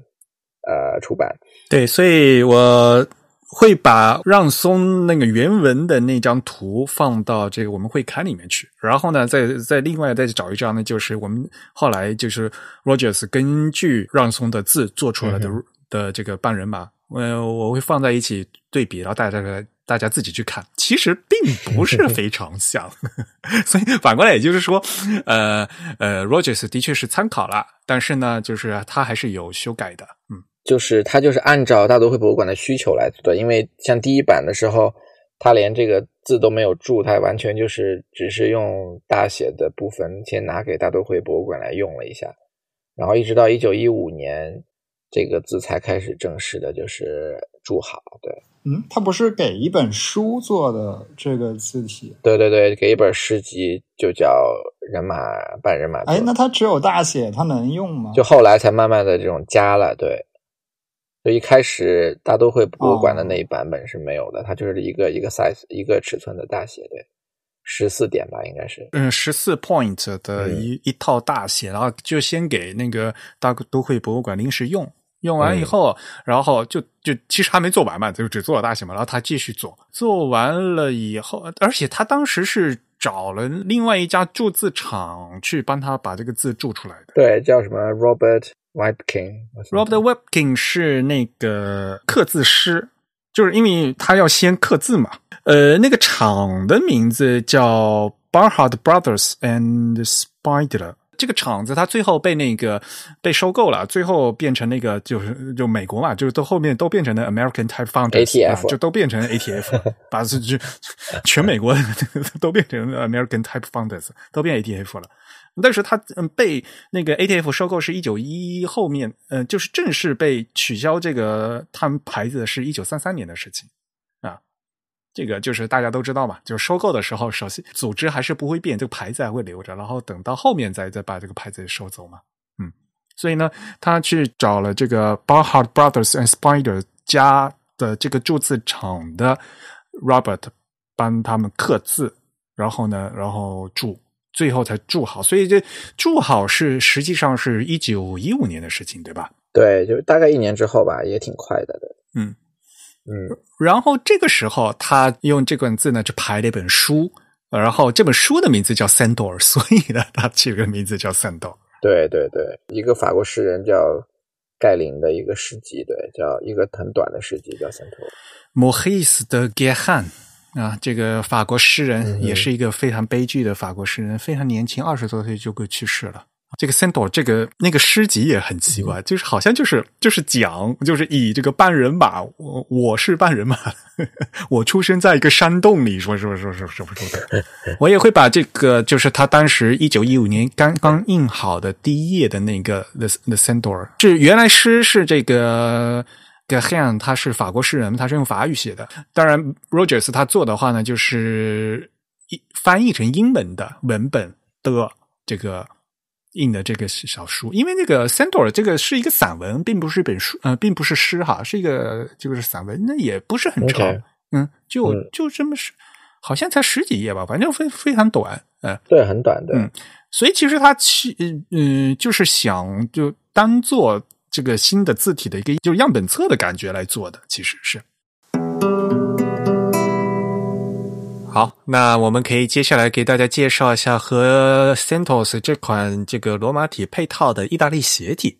呃出版。对，所以我。会把让松那个原文的那张图放到这个我们会刊里面去，然后呢，再再另外再去找一张呢，就是我们后来就是 Rogers 根据让松的字做出来的的这个半人马，呃，我会放在一起对比，然后大家大家自己去看，其实并不是非常像，(laughs) 所以反过来也就是说，呃呃，Rogers 的确是参考了，但是呢，就是他还是有修改的，嗯。就是他就是按照大都会博物馆的需求来做的，因为像第一版的时候，他连这个字都没有注，他完全就是只是用大写的部分先拿给大都会博物馆来用了一下，然后一直到一九一五年，这个字才开始正式的就是注好。对，嗯，他不是给一本书做的这个字体？对对对，给一本诗集就叫人马半人马。哎，那他只有大写，他能用吗？就后来才慢慢的这种加了，对。就一开始大都会博物馆的那一版本是没有的，它就是一个一个 size 一个尺寸的大写，对，十四点吧，应该是，嗯，十四 point 的一一套大写，然后就先给那个大都会博物馆临时用，用完以后，然后就就其实还没做完嘛，就只做了大写嘛，然后他继续做，做完了以后，而且他当时是找了另外一家铸字厂去帮他把这个字铸出来的，对，叫什么 Robert。Webking，Robert Webking 是那个刻字师，就是因为他要先刻字嘛。呃，那个厂的名字叫 Barhard Brothers and Spider。这个厂子它最后被那个被收购了，最后变成那个就是就美国嘛，就是都后面都变成了 American Type Founders，就都变成 ATF，把这就全美国都变成 American Type Founders，都变 ATF 了。但是它嗯被那个 ATF 收购是一九一后面，嗯就是正式被取消这个他们牌子是一九三三年的事情啊，这个就是大家都知道嘛，就是收购的时候，首先组织还是不会变，这个牌子还会留着，然后等到后面再再把这个牌子收走嘛，嗯，所以呢，他去找了这个 Barhard Brothers and Spider 家的这个铸字厂的 Robert 帮他们刻字，然后呢，然后铸。最后才铸好，所以这铸好是实际上是一九一五年的事情，对吧？对，就大概一年之后吧，也挺快的。嗯嗯。然后这个时候，他用这本字呢，就排了一本书，然后这本书的名字叫《三朵》，所以呢，他起了个名字叫《三朵》。对对对，一个法国诗人叫盖林的一个诗集，对，叫一个很短的诗集，叫《三朵》。莫黑斯的盖汉。啊，这个法国诗人也是一个非常悲剧的法国诗人，非常年轻，二十多岁就过去世了。这个 Sandor 这个那个诗集也很奇怪，就是好像就是就是讲，就是以这个半人马，我我是半人马，(laughs) 我出生在一个山洞里，说说说说说不说的。(laughs) 我也会把这个，就是他当时一九一五年刚刚印好的第一页的那个 The The Sandor，是原来诗是这个。G h a n 他是法国诗人，他是用法语写的。当然，Rogers 他做的话呢，就是一翻译成英文的文本的这个印的这个小书，因为那个《Sandor》这个是一个散文，并不是一本书，呃，并不是诗哈，是一个就是散文，那也不是很长嗯，就嗯就这么是，好像才十几页吧，反正非非常短，嗯，对，很短的。嗯所以其实他其嗯嗯，就是想就当做这个新的字体的一个就是样本册的感觉来做的，其实是。好，那我们可以接下来给大家介绍一下和 Sentos 这款这个罗马体配套的意大利斜体。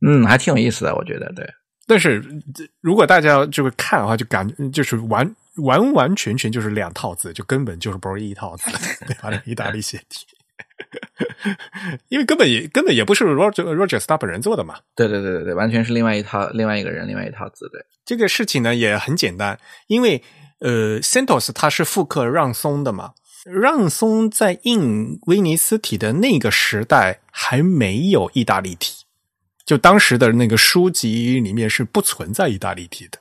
嗯，还挺有意思的，我觉得。对，但是这如果大家这个看的话，就感就是完完完全全就是两套字，就根本就是不是一套字，(laughs) 对吧？意大利斜体，(laughs) 因为根本也根本也不是 Roger Rogers 他本人做的嘛。对对对对对，完全是另外一套，另外一个人，另外一套字。对，这个事情呢也很简单，因为呃，CentOS 它是复刻让松的嘛，让松在印威尼斯体的那个时代还没有意大利体，就当时的那个书籍里面是不存在意大利体的，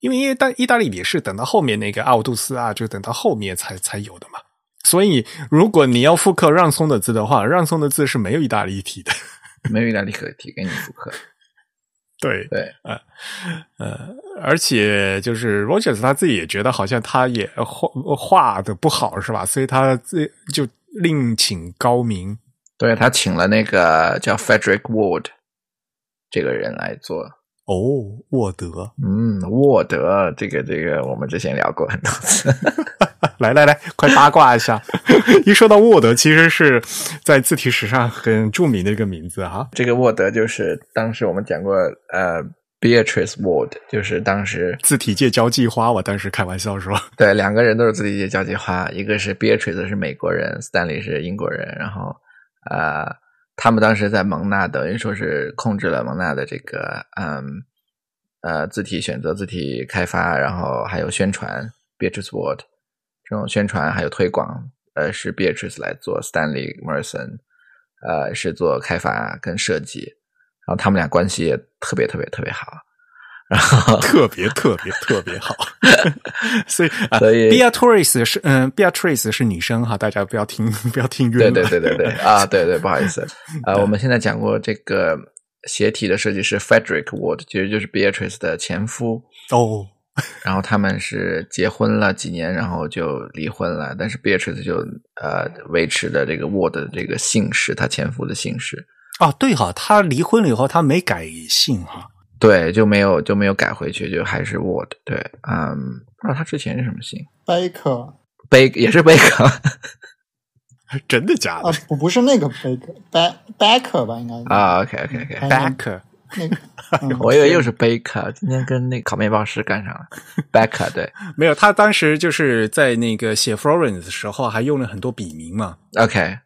因为意大意大利体是等到后面那个奥杜斯啊，就等到后面才才有的嘛。所以，如果你要复刻让松的字的话，让松的字是没有意大利体的。(laughs) 没有意大利可体给你复刻。(laughs) 对，对，呃，而且就是 Rogers 他自己也觉得好像他也画画的不好是吧？所以他自就另请高明。对他请了那个叫 Frederick Ward 这个人来做。哦，沃德，嗯，沃德，这个这个我们之前聊过很多次。(laughs) 来来来，快八卦一下！(laughs) 一说到沃德，其实是在字体史上很著名的一个名字哈。这个沃德就是当时我们讲过，呃，Beatrice Ward，就是当时字体界交际花，我当时开玩笑说，对两个人都是字体界交际花，一个是 Beatrice 是美国人，Stanley 是英国人，然后呃，他们当时在蒙纳等于说是控制了蒙纳的这个嗯呃字体选择、字体开发，然后还有宣传，Beatrice Ward 这种宣传还有推广，呃，是 Beatrice 来做，Stanley Merson 呃是做开发跟设计，然后他们俩关系也特别特别特别好，然后 (laughs) 特别特别特别好。(laughs) 所以啊，所以 Beatrice 是嗯，Beatrice 是女生哈，大家不要听不要听晕对了。对对对对啊，对对，不好意思，(laughs) 呃，我们现在讲过这个鞋体的设计师 Frederick Ward，其实就是 Beatrice 的前夫，哦，然后他们是结婚了几年，然后就离婚了，但是 Beatrice 就呃维持的这个 Ward 的这个姓氏，他前夫的姓氏，啊，对哈，他离婚了以后，他没改姓哈。对，就没有就没有改回去，就还是 Word 对，嗯，不知道他之前是什么姓，baker。也是 Baker，，(laughs) 真的假的啊，不不是那个 Baker，Baker 吧，应该是。啊，OK，OK，OK，Baker (laughs) 那个，(laughs) 嗯我以为又是贝克，今天跟那烤面包师干上了，Becca 对没有，他当时就是在那个写 Florence 的时候，还用了很多笔名嘛。，OK，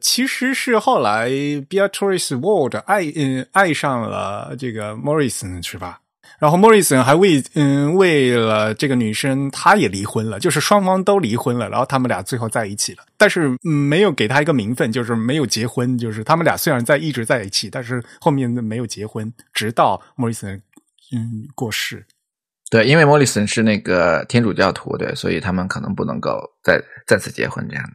其实是后来 Beatrice Ward 爱嗯爱上了这个 Morrison 是吧？然后 Morrison 还为嗯为了这个女生，他也离婚了，就是双方都离婚了，然后他们俩最后在一起了，但是嗯没有给他一个名分，就是没有结婚，就是他们俩虽然在一直在一起，但是后面没有结婚，直到 Morrison 嗯过世。对，因为莫里森是那个天主教徒，对，所以他们可能不能够再再次结婚这样的，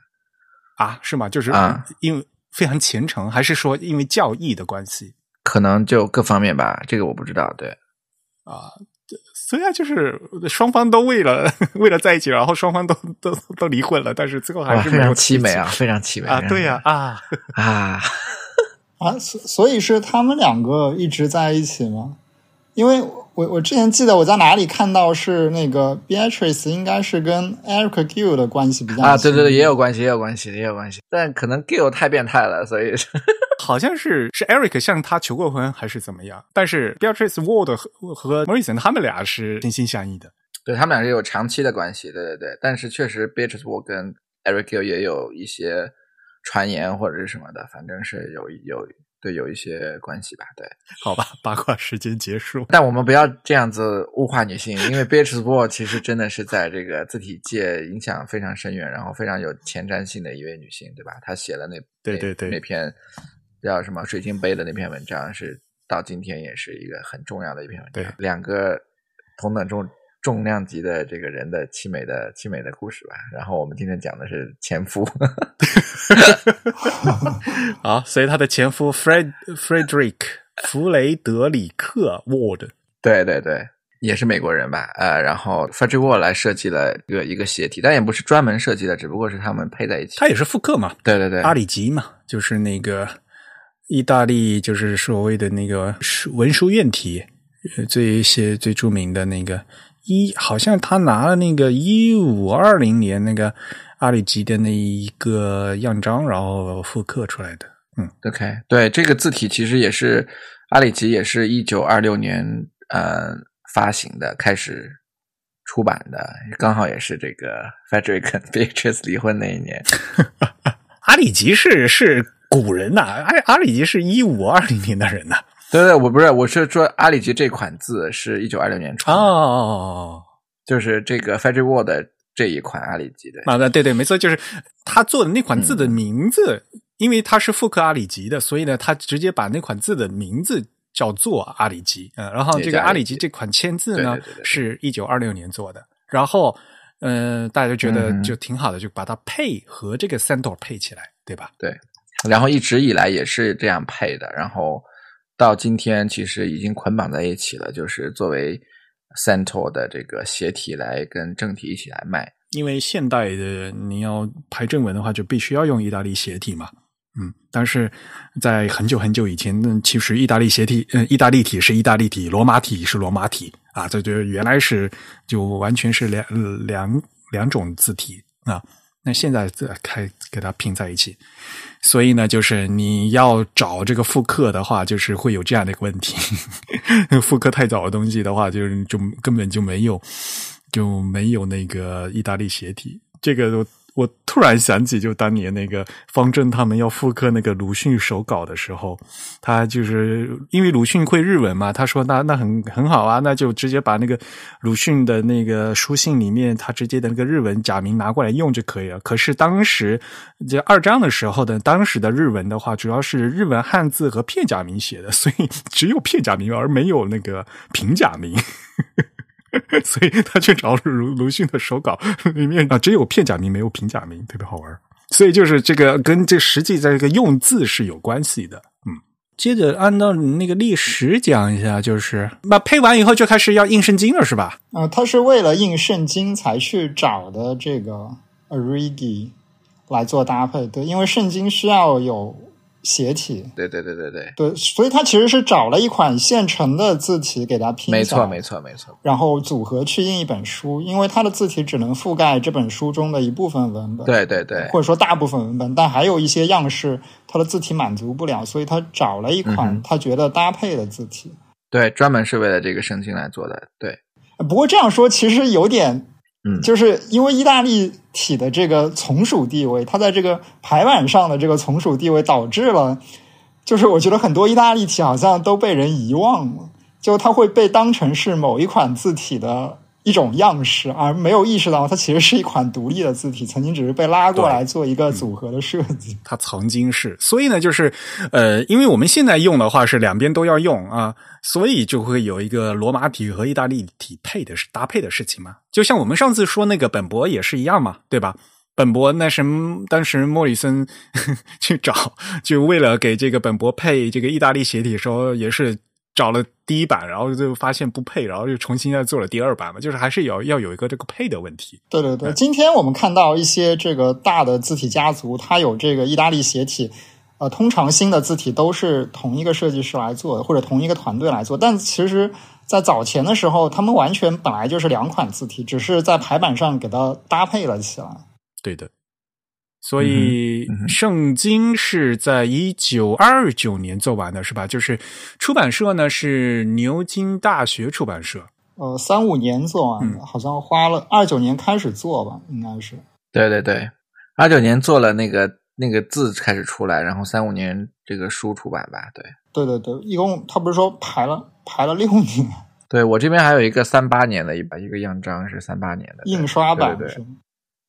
啊，是吗？就是啊因为非常虔诚，还是说因为教义的关系可能就各方面吧，这个我不知道，对，啊？这虽然就是双方都为了 (laughs) 为了在一起，然后双方都都都离婚了，但是最后还，是没有非常凄美啊，非常凄美啊！对呀、啊，(laughs) 啊，啊，所所以是他们两个一直在一起吗？因为我我之前记得我在哪里看到是那个 Beatrice 应该是跟 Eric Gill 的关系比较啊，对对对，也有关系，也有关系，也有关系，但可能 Gill 太变态了，所以 (laughs) 好像是是 Eric 向他求过婚还是怎么样？但是 Beatrice Ward 和和 Morrison 他们俩是心心相印的。对他们俩是有长期的关系，对对对，但是确实 Beatrice Ward 跟 Eric Gill 也有一些传言或者是什么的，反正是有有对有一些关系吧，对。好吧，八卦时间结束。但我们不要这样子物化女性，因为 Beatrice Ward 其实真的是在这个字体界影响非常深远，然后非常有前瞻性的一位女性，对吧？她写了那对对对那那篇叫什么水晶杯的那篇文章，是到今天也是一个很重要的一篇文章对。两个同等重重量级的这个人的凄美的凄美的故事吧。然后我们今天讲的是前夫，(laughs) 啊，所以他的前夫 Fred Frederick 弗雷德里克 Ward，对对对，也是美国人吧？呃，然后 Frederick Ward 来设计了一个一个鞋体，但也不是专门设计的，只不过是他们配在一起。他也是复刻嘛，对对对，阿里吉嘛，就是那个意大利，就是所谓的那个书文书院体，呃最些最著名的那个一，好像他拿了那个一五二零年那个阿里吉的那一个样章，然后复刻出来的。嗯 OK，对这个字体其实也是阿里吉，也是一九二六年呃发行的，开始出版的，刚好也是这个 Frederick 跟 (laughs) Beatrice 离婚那一年。(laughs) 阿里吉是是古人呐、阿阿里吉是一五二零年的人呐、对对，我不是，我是说阿里吉这款字是一九二六年出的，哦，就是这个 Ward 的这一款阿里吉的。啊，对对，没错，就是他做的那款字的名字，因为他是复刻阿里吉的，所以呢，他直接把那款字的名字叫做阿里吉。嗯，然后这个阿里吉这款签字呢对对对对，是一九二六年做的。然后，嗯、大家就觉得就挺好的，就把它配和这个 Centaur 配起来，对吧？对，然后一直以来也是这样配的，然后到今天其实已经捆绑在一起了，就是作为 central 的这个斜体来跟正体一起来卖。因为现代的你要排正文的话，就必须要用意大利斜体嘛。嗯，但是在很久很久以前，那其实意大利斜体，嗯、意大利体是意大利体，罗马体是罗马体啊，这就原来是就完全是两两两种字体啊。那现在再开给它拼在一起，所以呢，就是你要找这个复刻的话，就是会有这样的一个问题。(laughs) 复刻太早的东西的话，就是就根本就没有就没有那个意大利斜体。这个我突然想起，就当年那个方正他们要复刻那个鲁迅手稿的时候，他就是因为鲁迅会日文嘛，他说那那很很好啊，那就直接把那个鲁迅的那个书信里面他直接的那个日文假名拿过来用就可以了。可是当时这二章的时候的当时的日文的话，主要是日文汉字和片假名写的，所以只有片假名而没有那个平假名。(laughs) 所以他去找鲁鲁迅的手稿里面啊，只有片假名没有平假名，特别好玩。所以就是这个跟这实际这个用字是有关系的。嗯，接着按照你那个历史讲一下，就是那配完以后就开始要印圣经了，是吧？呃，他是为了印圣经才去找的这个 Arigi 来做搭配，对，因为圣经需要有斜体，对对对对对，对，所以他其实是找了一款现成的字体给它拼没错没错没错。然后组合去印一本书，因为它的字体只能覆盖这本书中的一部分文本，对对对或者说大部分文本，但还有一些样式它的字体满足不了，所以他找了一嗯款他觉得搭配的字体。对，专门是为了这个圣经来做的。对，不过这样说其实有点，嗯就是因为意大利体的这个从属地位，它在这个排版上的这个从属地位，导致了，就是我觉得很多意大利体好像都被人遗忘了，就它会被当成是某一款字体的一种样式，而没有意识到它其实是一款独立的字体，曾经只是被拉过来做一个组合的设计。它曾经是，所以呢，就是呃，因为我们现在用的话是两边都要用啊，所以就会有一个罗马体和意大利体配的是搭配的事情嘛。就像我们上次说那个本博也是一样嘛，对吧？本博那是当时莫里森去找，就为了给这个本博配这个意大利斜体的时候，也是找了第一版，然后就发现不配，然后又重新再做了第二版嘛，就是还是有要有一个这个配的问题。对对对，今天我们看到一些这个大的字体家族，它有这个意大利斜体，呃，通常新的字体都是同一个设计师来做的，或者同一个团队来做。但其实，在早前的时候，他们完全本来就是两款字体，只是在排版上给它搭配了起来。对的。所以圣经是在一九二九年做完的，是吧？就是出版社呢是牛津大学出版社。呃，三五年做完的，嗯好像花了二九年开始做吧，应该是。对对对，二九年做了那个那个字开始出来，然后三五年这个书出版吧。对，对对对，一共他不是说排了排了六年对我这边还有一个三八年的一一个样章是三八年的印刷版对对对是吗？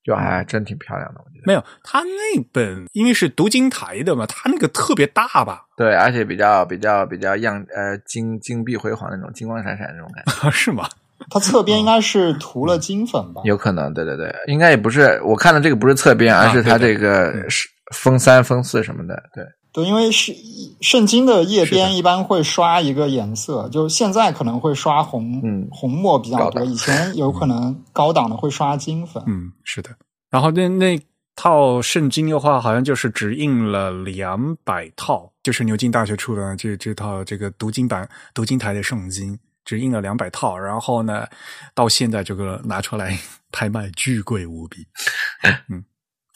就还真挺漂亮的，我觉得。没有，他那本因为是读经台的嘛，他那个特别大吧？对，而且比较比较比较样呃金金碧辉煌那种金光闪闪那种感觉。(laughs) 是吗？它侧边应该是涂了金粉吧？有可能，对对对，应该也不是。我看的这个不是侧边，而是它这个是封三、封四什么的。对对，因为是圣经的页边一般会刷一个颜色，就现在可能会刷红，嗯，红墨比较多。以前有可能高档的会刷金粉。嗯，是的。然后那那套圣经的话，好像就是只印了两百套，就是牛津大学出的这这套这个读经版读经台的圣经。只印了两百套，然后呢，到现在这个拿出来 (laughs) 拍卖，巨贵无比，嗯，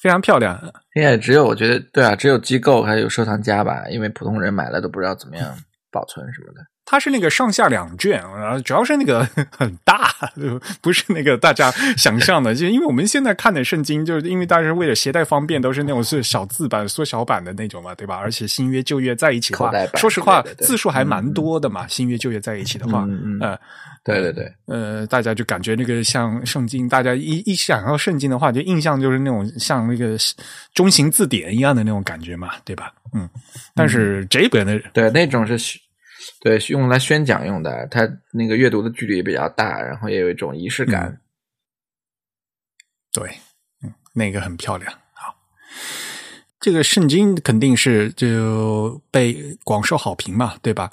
非常漂亮。现在只有我觉得，对啊，只有机构还有收藏家吧，因为普通人买了都不知道怎么样保存什么的。它是那个上下两卷，然后主要是那个 (laughs) 很大，(laughs) 不是那个大家想象的。就因为我们现在看的圣经，就是因为大家为了携带方便，都是那种是小字版、缩小版的那种嘛，对吧？而且新约旧约在一起的话，说实话字数还蛮多的嘛。新约旧约在一起的话，嗯，对对对，呃，大家就感觉那个像圣经，大家一一想到圣经的话，就印象就是那种像那个中型字典一样的那种感觉嘛，对吧？嗯，但是这本的对那种是。对，用来宣讲用的，它那个阅读的距离也比较大，然后也有一种仪式感。对，嗯，那个很漂亮。好，这个圣经肯定是就被广受好评嘛，对吧？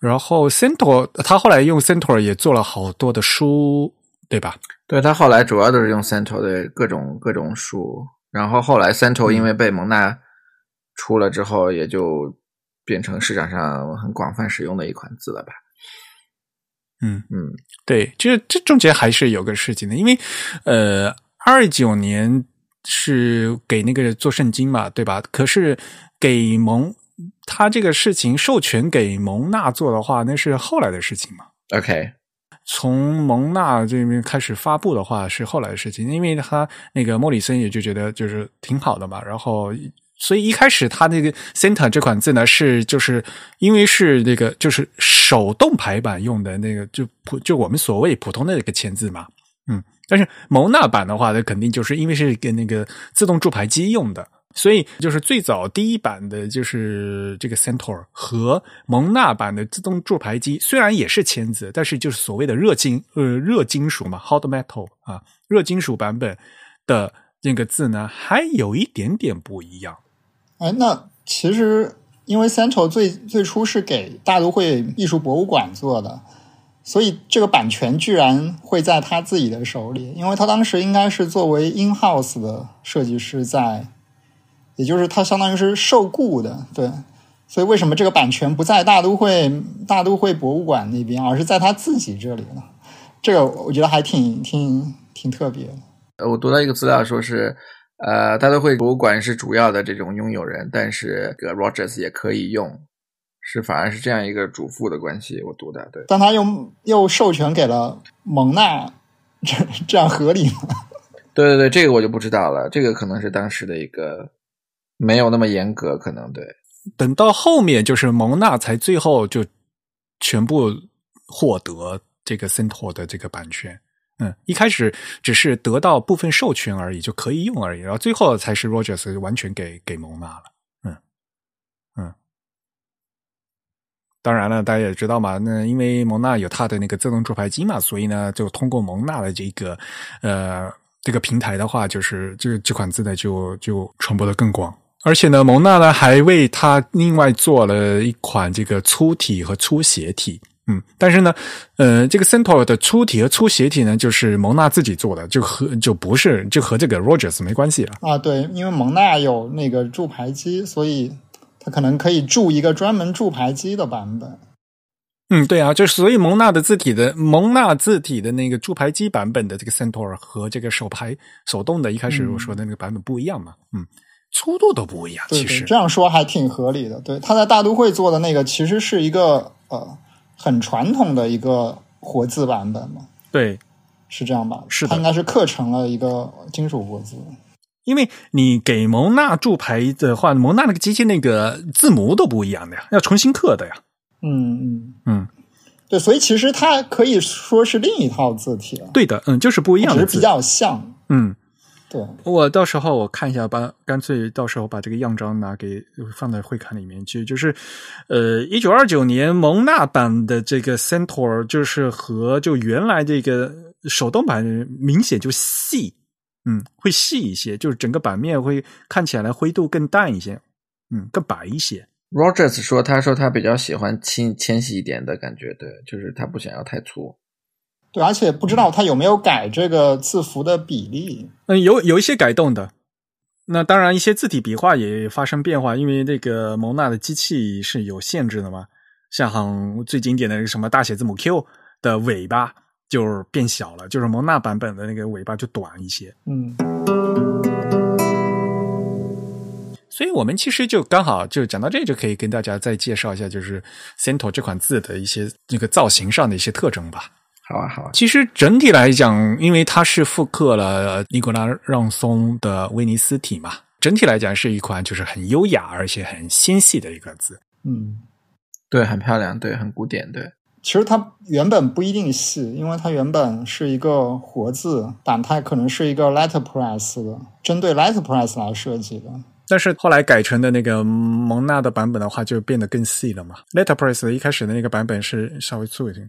然后 Centaur 他后来用 Centaur 也做了好多的书，对吧？对他后来主要都是用 Centaur 的各种各种书，然后后来 Centaur 因为被蒙娜出了之后，也就。变成市场上很广泛使用的一款字了吧？嗯嗯，对，这这中间还是有个事情的，因为呃，二九年是给那个做圣经嘛，对吧？可是给蒙他这个事情授权给蒙纳做的话，那是后来的事情嘛？OK，从蒙纳这边开始发布的话是后来的事情，因为他那个莫里森也就觉得就是挺好的嘛，然后。所以一开始他那个 center 这款字呢，是就是因为是那个就是手动排版用的那个，就普就我们所谓普通的那个签字嘛，嗯，但是蒙纳版的话，那肯定就是因为是跟那个自动铸排机用的，所以就是最早第一版的就是这个 center 和蒙纳版的自动铸排机虽然也是签字，但是就是所谓的热金呃热金属嘛，hot metal 啊，热金属版本的那个字呢，还有一点点不一样。哎，那其实因为 Central 最最初是给大都会艺术博物馆做的，所以这个版权居然会在他自己的手里，因为他当时应该是作为 in house 的设计师在，也就是他相当于是受雇的，对，所以为什么这个版权不在大都会大都会博物馆那边，而是在他自己这里呢？这个我觉得还挺挺挺特别的。呃，我读到一个资料说是。呃，大都会博物馆是主要的这种拥有人，但是这个 Rogers 也可以用，是反而是这样一个主妇的关系。我读的对，但他又又授权给了蒙娜，这这样合理吗？(laughs) 对对对，这个我就不知道了。这个可能是当时的一个没有那么严格，可能对。等到后面就是蒙娜才最后就全部获得这个 Centaur 的这个版权。嗯，一开始只是得到部分授权而已，就可以用而已，然后最后才是 Rogers 完全给给蒙纳了。嗯嗯，当然了，大家也知道嘛，那因为蒙娜有它的那个自动铸排机嘛，所以呢，就通过蒙娜的这个呃这个平台的话，就是这这款字呢就就传播的更广，而且呢，蒙娜呢还为它另外做了一款这个粗体和粗斜体。嗯，但是呢，呃，这个 Centaur 的粗体和粗斜体呢，就是蒙娜自己做的，就和就不是就和这个 Rogers 没关系了啊。对，因为蒙娜有那个铸牌机，所以它可能可以铸一个专门铸牌机的版本。嗯，对啊，就所以蒙娜的字体的蒙娜字体的那个铸牌机版本的这个 Centaur 和这个手排手动的一开始我说的那个版本不一样嘛。嗯，粗度都不一样。其实这样说还挺合理的。对，他在大都会做的那个其实是一个呃。很传统的一个活字版本嘛？对，是这样吧？是它应该是刻成了一个金属活字。因为你给蒙娜铸牌的话，蒙娜那个机器那个字母都不一样的呀，要重新刻的呀。嗯嗯嗯，对，所以其实它可以说是另一套字体了。对的，嗯，就是不一样，只是比较像。嗯，对，我到时候我看一下，把干脆到时候把这个样章拿给放在会刊里面去。就是，呃，一九二九年蒙纳版的这个 Centaur，就是和就原来这个手动版明显就细，嗯，会细一些，就是整个版面会看起来灰度更淡一些，嗯，更白一些。Rogers 说，他说他比较喜欢轻纤细一点的感觉，对，就是他不想要太粗。对，而且不知道他有没有改这个字符的比例。嗯，有有一些改动的。那当然，一些字体笔画也发生变化，因为这个蒙娜的机器是有限制的嘛。像最经典的什么大写字母 Q 的尾巴就变小了，就是蒙娜版本的那个尾巴就短一些。嗯，所以我们其实就刚好就讲到这，就可以跟大家再介绍一下，就是 Cento 这款字的一些那个造型上的一些特征吧。好啊，好啊。其实整体来讲，因为它是复刻了尼古拉让松的威尼斯体嘛，整体来讲是一款就是很优雅而且很纤细的一个字。嗯，对，很漂亮，对，很古典，对。其实它原本不一定细，因为它原本是一个活字版，它可能是一个 letterpress 的，针对 letterpress 来设计的。但是后来改成的那个蒙娜的版本的话，就变得更细了嘛。Letterpress 一开始的那个版本是稍微粗一点。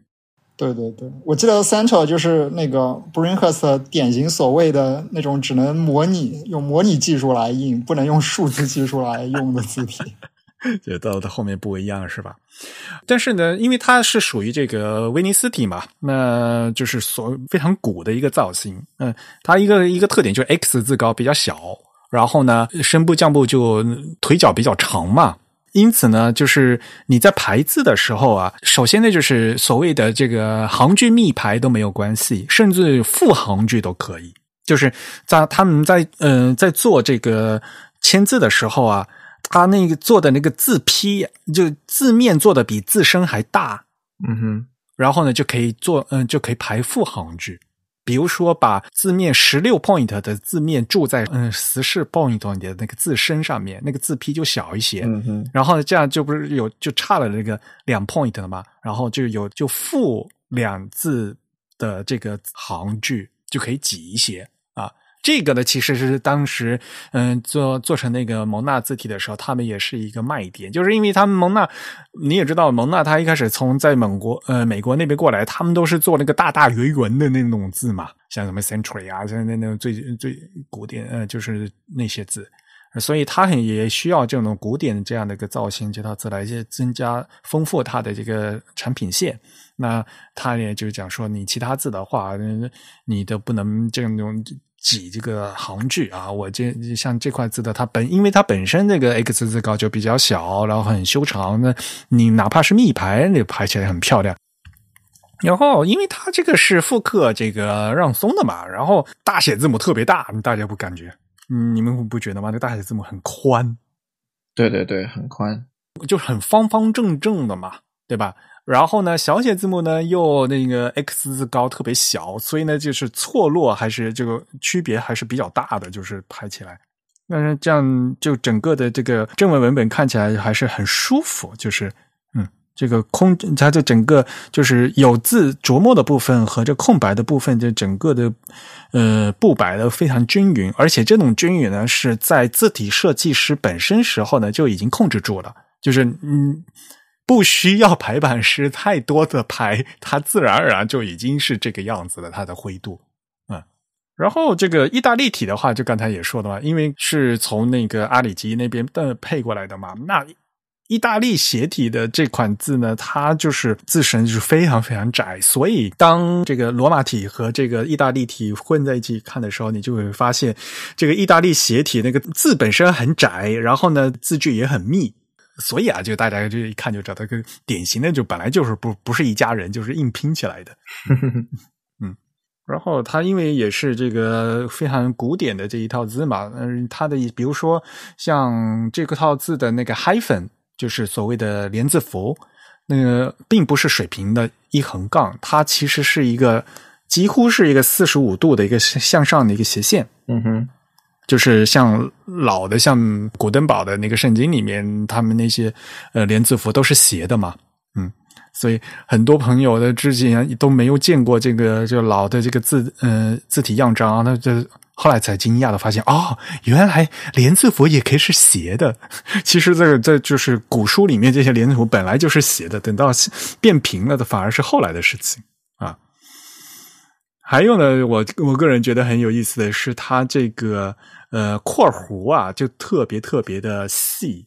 对对对，我记得 Central 就是那个 Brinkhurst 典型所谓的那种只能模拟用模拟技术来印，不能用数字技术来用的字体。(laughs) 就到到后面不一样是吧？但是呢，因为它是属于这个威尼斯体嘛，那就是所非常古的一个造型。嗯，它一个一个特点就是 X 字高比较小，然后呢，深部降部就腿脚比较长嘛。因此呢，就是你在排字的时候啊，首先呢，就是所谓的这个行距密排都没有关系，甚至负行距都可以。就是在他们在嗯、在做这个签字的时候啊。他那个做的那个字批，就字面做的比字身还大，嗯哼，然后呢就可以做，嗯，就可以排负行距。比如说，把字面十六 point 的字面注在嗯十四 point 的那个字身上面，那个字批就小一些。然后这样就不是有就差了那个两 point 了吗？然后就有就负两字的这个行距就可以挤一些。这个呢，其实是当时嗯做做成那个蒙纳字体的时候，他们也是一个卖点，就是因为他们蒙纳你也知道，蒙纳他一开始从在美国呃美国那边过来，他们都是做那个大大圆圆的那种字嘛，像什么 Century 啊，像那那种最最古典呃就是那些字，所以他很也需要这种古典这样的一个造型这套字来一些增加丰富它的这个产品线。那他也就讲说，你其他字的话，你都不能这种。挤这个行距啊，我这像这块字的，它本因为它本身这个 X 字高就比较小，然后很修长，那你哪怕是密排，那排起来很漂亮。然后，因为它这个是复刻这个让松的嘛，然后大写字母特别大，大家不感觉？嗯，你们不觉得吗？这大写字母很宽，对对对，很宽，就很方方正正的嘛，对吧？然后呢，小写字母呢又那个 X 字高特别小，所以呢就是错落还是这个区别还是比较大的，就是排起来。但是这样就整个的这个正文文本看起来还是很舒服，就是嗯，这个空它的整个就是有字琢磨的部分和这空白的部分，这整个的呃布摆的非常均匀，而且这种均匀呢是在字体设计师本身时候呢就已经控制住了，就是嗯。不需要排版师太多的排，它自然而然就已经是这个样子了。它的灰度，嗯，然后这个意大利体的话，就刚才也说的嘛，因为是从那个阿里吉那边的配过来的嘛。那意大利斜体的这款字呢，它就是字身就是非常非常窄，所以当这个罗马体和这个意大利体混在一起看的时候，你就会发现这个意大利斜体那个字本身很窄，然后呢字距也很密。所以啊，就大家就一看就知道，这个典型的就本来就是不不是一家人，就是硬拼起来的。(laughs) 嗯，然后他因为也是这个非常古典的这一套字嘛，嗯，他的比如说像这个套字的那个 hyphen，就是所谓的连字符，那个并不是水平的一横杠，它其实是一个几乎是一个四十五度的一个向上的一个斜线。嗯哼。就是像老的，像古登堡的那个圣经里面，他们那些呃连字符都是斜的嘛，嗯，所以很多朋友的之前都没有见过这个就老的这个字呃字体样章，那这后来才惊讶的发现，哦，原来连字符也可以是斜的。(laughs) 其实这个这就是古书里面这些连字符本来就是斜的，等到变平了的反而是后来的事情啊。还有呢，我我个人觉得很有意思的是，它这个呃括弧啊，就特别特别的细。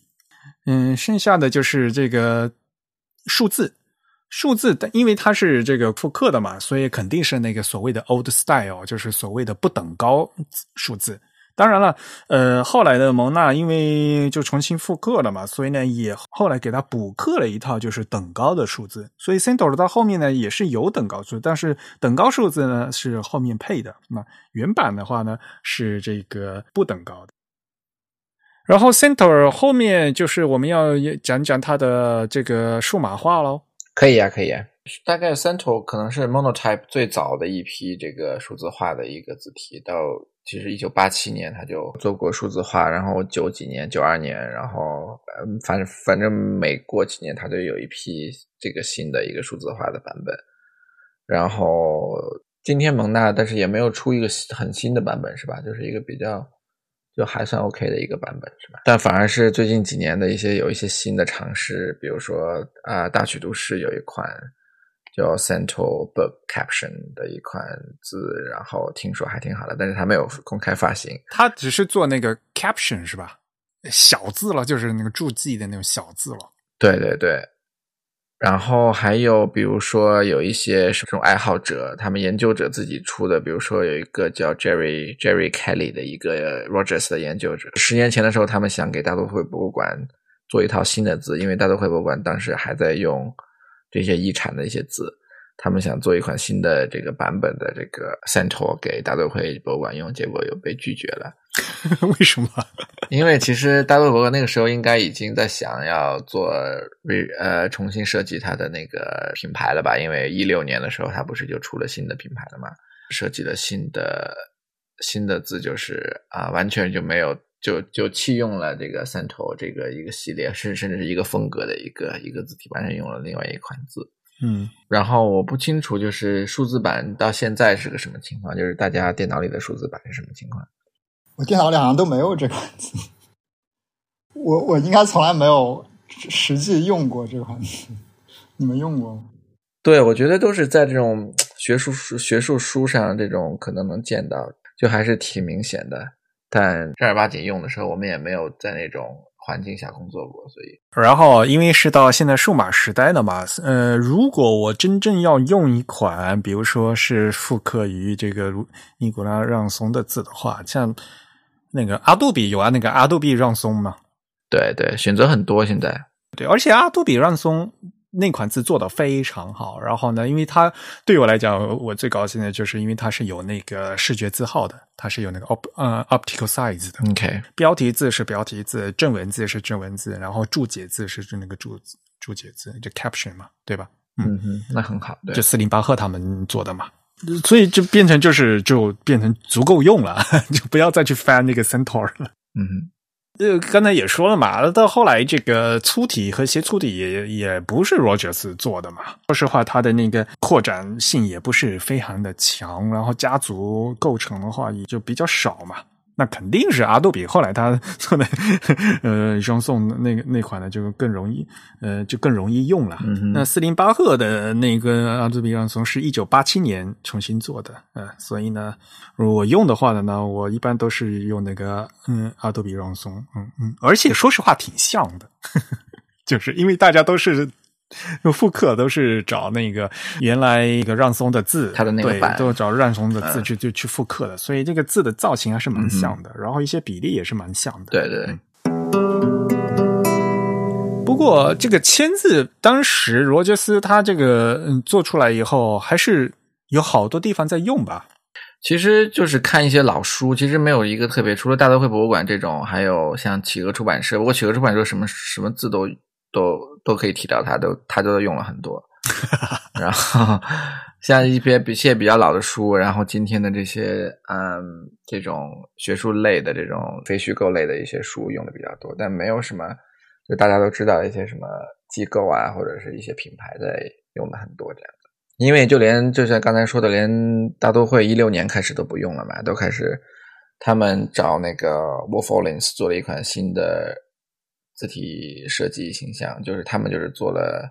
嗯，剩下的就是这个数字，数字，但因为它是这个复刻的嘛，所以肯定是那个所谓的 old style，就是所谓的不等高数字。当然了，呃，后来的蒙娜因为就重新复刻了嘛，所以呢，也后来给他补刻了一套就是等高的数字。所以 Centaur 到后面呢也是有等高数，但是等高数字呢是后面配的。那原版的话呢是这个不等高的。然后 Centaur 后面就是我们要讲讲它的这个数码化喽。可以啊，可以啊。大概 Central 可能是 Monotype 最早的一批这个数字化的一个字体，到其实一九八七年他就做过数字化，然后九几年、九二年，然后嗯，反正反正每过几年他就有一批这个新的一个数字化的版本。然后今天蒙纳，但是也没有出一个很新的版本，是吧？就是一个比较。就还算 OK 的一个版本是吧？但反而是最近几年的一些有一些新的尝试，比如说啊，大曲都市有一款叫 Central Book Caption 的一款字，然后听说还挺好的，但是它没有公开发行。它只是做那个 Caption 是吧？小字了，就是那个注记的那种小字了。对对对。然后还有，比如说有一些这种爱好者，他们研究者自己出的，比如说有一个叫 Jerry Jerry Kelly 的一个 Rogers 的研究者，十年前的时候，他们想给大都会博物馆做一套新的字，因为大都会博物馆当时还在用这些遗产的一些字。他们想做一款新的这个版本的这个 Centaur 给大都会博物馆用，结果又被拒绝了。(laughs) 为什么？因为其实大都会博物馆那个时候应该已经在想要做呃重新设计它的那个品牌了吧？因为一六年的时候，它不是就出了新的品牌了嘛？设计了新的新的字，就是啊，完全就没有就就弃用了这个 Centaur 这个一个系列，甚甚至是一个风格的一个一个字体，完全用了另外一款字。嗯，然后我不清楚，就是数字版到现在是个什么情况，就是大家电脑里的数字版是什么情况？我电脑里好像都没有这款字，我我应该从来没有实际用过这款字，你们用过吗？对，我觉得都是在这种学术书、学术书上，这种可能能见到，就还是挺明显的。但正儿八经用的时候，我们也没有在那种。环境下工作过，所以然后因为是到现在数码时代了嘛，呃，如果我真正要用一款，比如说是复刻于这个尼古拉让松的字的话，像那个阿杜比有啊，那个阿杜比让松嘛，对对，选择很多现在，对，而且阿杜比让松。那款字做的非常好，然后呢，因为它对我来讲，我最高兴的就是因为它是有那个视觉字号的，它是有那个 op 呃 optical size 的。OK，标题字是标题字，正文字是正文字，然后注解字是那个注注解字，就 caption 嘛，对吧？嗯哼，那很好，就斯林巴赫他们做的嘛，所以就变成就是就变成足够用了，(laughs) 就不要再去翻那个 Centaur 了。嗯哼。呃，刚才也说了嘛，到后来这个粗体和斜粗体也也不是 Rogers 做的嘛。说实话，它的那个扩展性也不是非常的强，然后家族构成的话也就比较少嘛。那肯定是阿杜比后来他 (laughs) 做的，呃，双宋那个那款呢就更容易，呃，就更容易用了。那斯林巴赫的那个阿杜比让松是一九八七年重新做的，呃，所以呢，如果用的话呢，我一般都是用那个嗯阿杜比让松，嗯嗯，而且说实话挺像的，(laughs) 就是因为大家都是。(laughs) 用复刻都是找那个原来一个让松的字，他的那个版都找让松的字去就去复刻的，所以这个字的造型还是蛮像的，然后一些比例也是蛮像的。对对。不过这个签字，当时罗杰斯他这个嗯做出来以后，还是有好多地方在用吧？其实就是看一些老书，其实没有一个特别，除了大都会博物馆这种，还有像企鹅出版社。不过企鹅出版社什么什么字都。都都可以提到，他都他都用了很多。(laughs) 然后像一些比些比较老的书，然后今天的这些嗯这种学术类的这种非虚构类的一些书用的比较多，但没有什么就大家都知道一些什么机构啊，或者是一些品牌在用的很多这样的。因为就连就像刚才说的，连大都会一六年开始都不用了嘛，都开始他们找那个 Wolf Olins 做了一款新的字体设计形象，就是他们就是做了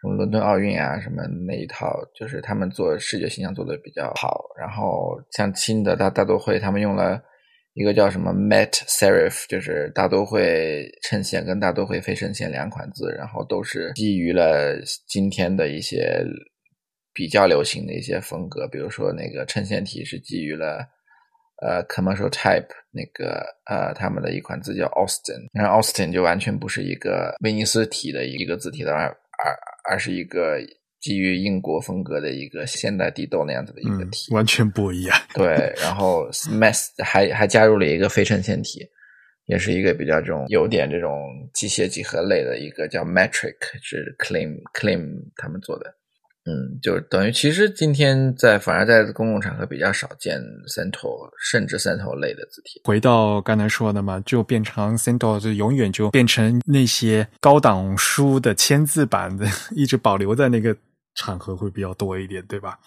什么伦敦奥运啊什么那一套，就是他们做视觉形象做的比较好。然后像新的大大都会，他们用了。一个叫什么 Met Serif，就是大都会衬线跟大都会非衬线两款字，然后都是基于了今天的一些比较流行的一些风格，比如说那个衬线体是基于了呃 Commercial Type 那个呃他们的一款字叫 Austin，然后 Austin 就完全不是一个威尼斯体的一个字体的，而而而是一个。基于英国风格的一个现代地豆那样子的一个体，完全不一样。对，然后 Smash 还还加入了一个非衬线体，也是一个比较这种有点这种机械几何类的一个叫 Metric，是 Claim Claim 他们做的。嗯，就等于其实今天在反而在公共场合比较少见 Cento，甚至 Cento 类的字体。回到刚才说的嘛，就变成 Cento，就永远就变成那些高档书的签字版的，(laughs) 一直保留在那个。场合会比较多一点，对吧？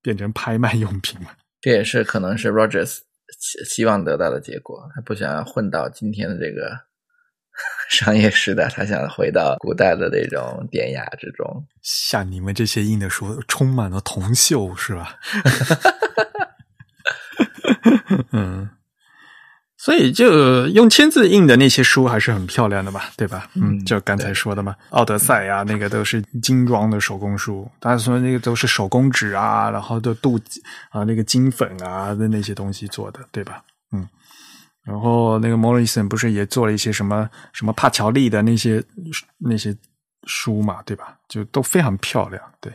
变成拍卖用品嘛？这也是可能是 Rogers 希望得到的结果。他不想混到今天的这个 (laughs) 商业时代，他想回到古代的那种典雅之中。像你们这些印的书，充满了铜锈，是吧？(laughs) 嗯。所以，就用签字印的那些书还是很漂亮的嘛，对吧？嗯，就刚才说的嘛，《奥德赛》啊，那个都是精装的手工书。他说那个都是手工纸啊，然后都镀啊那个金粉啊的那些东西做的，对吧？然后那个莫里森不是也做了一些什么什么帕乔利的那些那些书嘛，对吧？就都非常漂亮，对。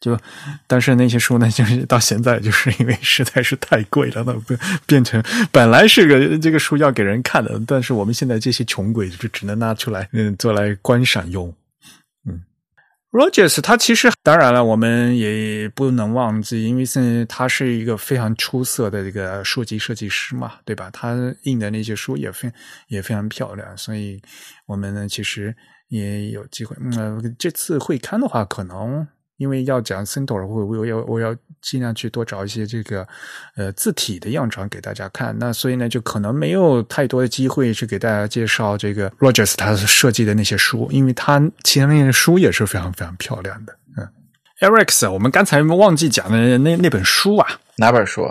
就，但是那些书呢，就是到现在，就是因为实在是太贵了，那变变成本来是个这个书要给人看的，但是我们现在这些穷鬼就只能拿出来，嗯，做来观赏用。，Rogers 他其实当然了，我们也不能忘记，因为是他是一个非常出色的这个书籍设计师嘛，对吧？他印的那些书也非也非常漂亮，所以我们呢，其实也有机会。嗯，这次会刊的话，可能。因为要讲 Cento，我我要我要尽量去多找一些这个呃字体的样传给大家看。那所以呢，就可能没有太多的机会去给大家介绍这个 Rogers 他设计的那些书，因为他其他那些书也是非常非常漂亮的。嗯，Eric，我们刚才忘记讲的那那本书啊，哪本书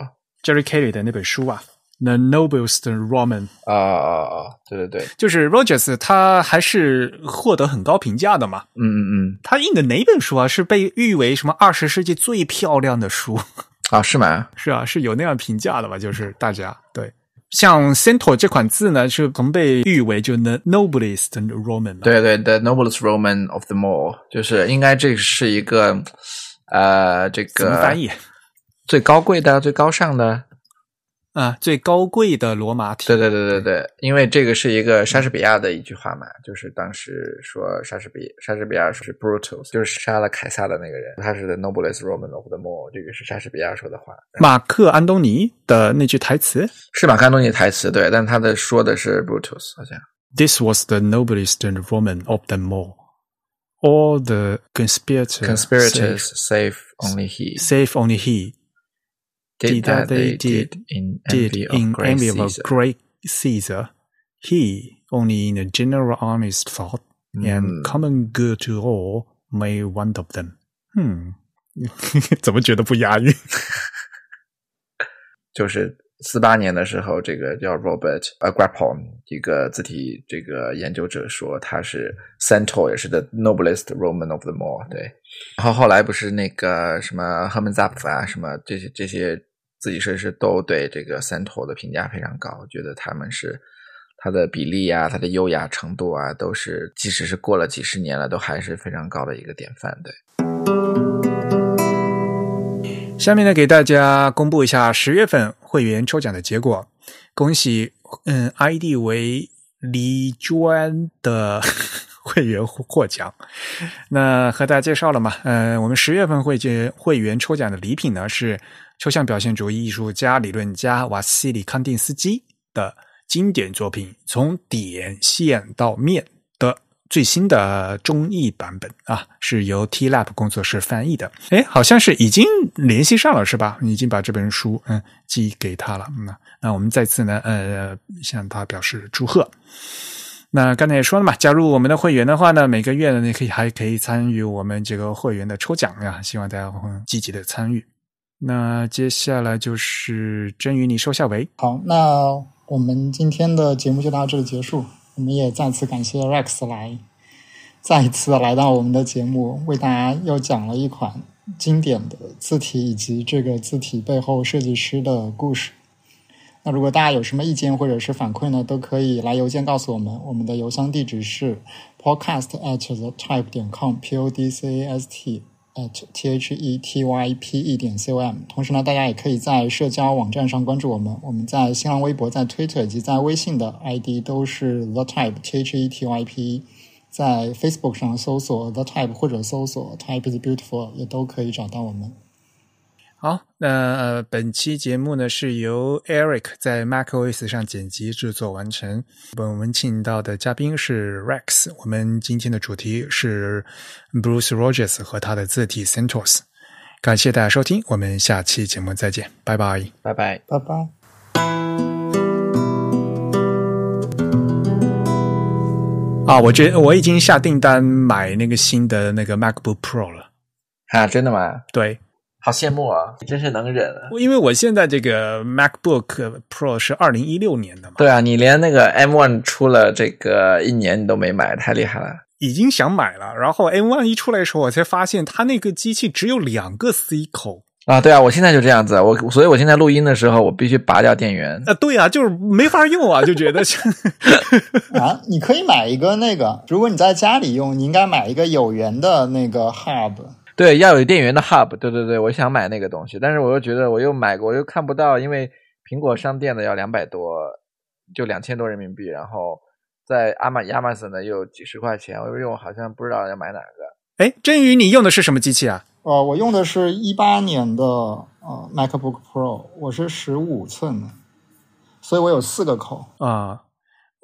？Jerry Kelly 的那本书啊。The noblest Roman 啊啊啊！对对对，就是 Rogers，他还是获得很高评价的嘛。嗯嗯嗯，他印的哪本书啊？是被誉为什么二十世纪最漂亮的书 (laughs) 啊？是吗？是啊，是有那样评价的吧？就是大家对，像 Cento 这款字呢，是曾被誉为就 The noblest Roman。对对，The noblest Roman of them all，就是应该这是一个呃，这个怎么翻译？最高贵的、最高尚的。啊，最高贵的罗马体。对对对对对，因为这个是一个莎士比亚的一句话嘛，就是当时说莎士比莎士比亚是 Brutus，就是杀了凯撒的那个人，他是 The noblest Roman of them all，这个是莎士比亚说的话。马克安东尼的那句台词是马克安东尼台词，对，但他的说的是 Brutus，好像。This was the noblest Roman of them all. All the conspirators, conspirators, save only he, save only he. did that they did in envy of great Caesar. great Caesar. He only in a general honest thought and common good to all may one of them. Hmm. (laughs) 怎么觉得不押韵？就是四八年的时候，这个叫 (laughs) Robert Agrapon 一个字体这个研究者说他是 Centaur，也是 the noblest Roman of them all。对，然后后来不是那个什么 Hermann Zapf 啊，什么这些这些 自己设计师都对这个三头的评价非常高，觉得他们是它的比例啊，它的优雅程度啊，都是即使是过了几十年了，都还是非常高的一个典范。对。下面呢，给大家公布一下十月份会员抽奖的结果，恭喜嗯 ID 为李娟的 (laughs) 会员获奖。那和大家介绍了嘛，嗯，我们十月份会员会员抽奖的礼品呢是。抽象表现主义艺术家、理论家瓦西里康定斯基的经典作品《从点线到面》的最新的中译版本啊，是由 T Lab 工作室翻译的。哎，好像是已经联系上了，是吧？已经把这本书嗯寄给他了。那那我们再次呢，呃，向他表示祝贺。那刚才也说了嘛，加入我们的会员的话呢，每个月呢，你可以还可以参与我们这个会员的抽奖呀，希望大家会积极的参与。那接下来就是真宇，你收下尾。好，那我们今天的节目就到这里结束。我们也再次感谢 Rex 来，再一次来到我们的节目，为大家又讲了一款经典的字体以及这个字体背后设计师的故事。那如果大家有什么意见或者是反馈呢，都可以来邮件告诉我们。我们的邮箱地址是 podcast at the type 点 com，p o d c a s t at t h e t y p e 点 c o m。同时呢，大家也可以在社交网站上关注我们。我们在新浪微博、在 Twitter 以及在微信的 ID 都是 the type t h e t y p。在 Facebook 上搜索 the type 或者搜索 type is beautiful 也都可以找到我们。好，那呃，本期节目呢是由 Eric 在 MacOS 上剪辑制作完成。本文请到的嘉宾是 Rex。我们今天的主题是 Bruce Rogers 和他的字体 CentOS。感谢大家收听，我们下期节目再见，拜拜，拜拜，拜拜。啊，我觉我已经下订单买那个新的那个 MacBook Pro 了。啊，真的吗？对。好羡慕啊！你真是能忍啊！因为我现在这个 MacBook Pro 是二零一六年的嘛。对啊，你连那个 M1 出了这个一年你都没买，太厉害了。已经想买了，然后 M1 一出来的时候，我才发现它那个机器只有两个 C 口啊。对啊，我现在就这样子，我所以我现在录音的时候，我必须拔掉电源。啊，对啊，就是没法用啊，就觉得 (laughs) 啊，你可以买一个那个，如果你在家里用，你应该买一个有源的那个 Hub。对，要有电源的 Hub，对对对，我想买那个东西，但是我又觉得我又买过，我又看不到，因为苹果商店的要两百多，就两千多人民币，然后在阿马亚马逊的又几十块钱，我因为我好像不知道要买哪个。哎，真宇，你用的是什么机器啊？呃，我用的是一八年的呃 MacBook Pro，我是十五寸的，所以我有四个口啊。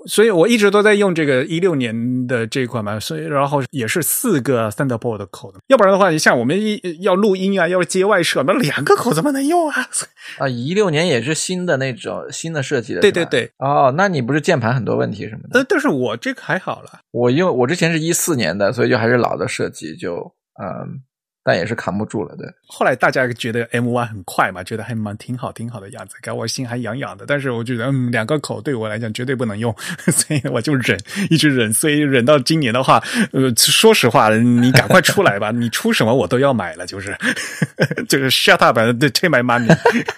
所以我一直都在用这个一六年的这一款嘛，所以然后也是四个 Thunderbolt 的口的，要不然的话，你像我们一要录音啊，要接外设，那两个口怎么能用啊？(laughs) 啊，一六年也是新的那种新的设计的，对对对。哦，那你不是键盘很多问题什么的？但但是我这个还好了，我用我之前是一四年的，所以就还是老的设计，就嗯。但也是扛不住了，对。后来大家觉得 M One 很快嘛，觉得还蛮挺好，挺好的样子，搞我心还痒痒的。但是我觉得，嗯，两个口对我来讲绝对不能用，(laughs) 所以我就忍，一直忍。所以忍到今年的话，呃，说实话，你赶快出来吧，你出什么我都要买了，就是 (laughs) 就是 shut up，对，take my money。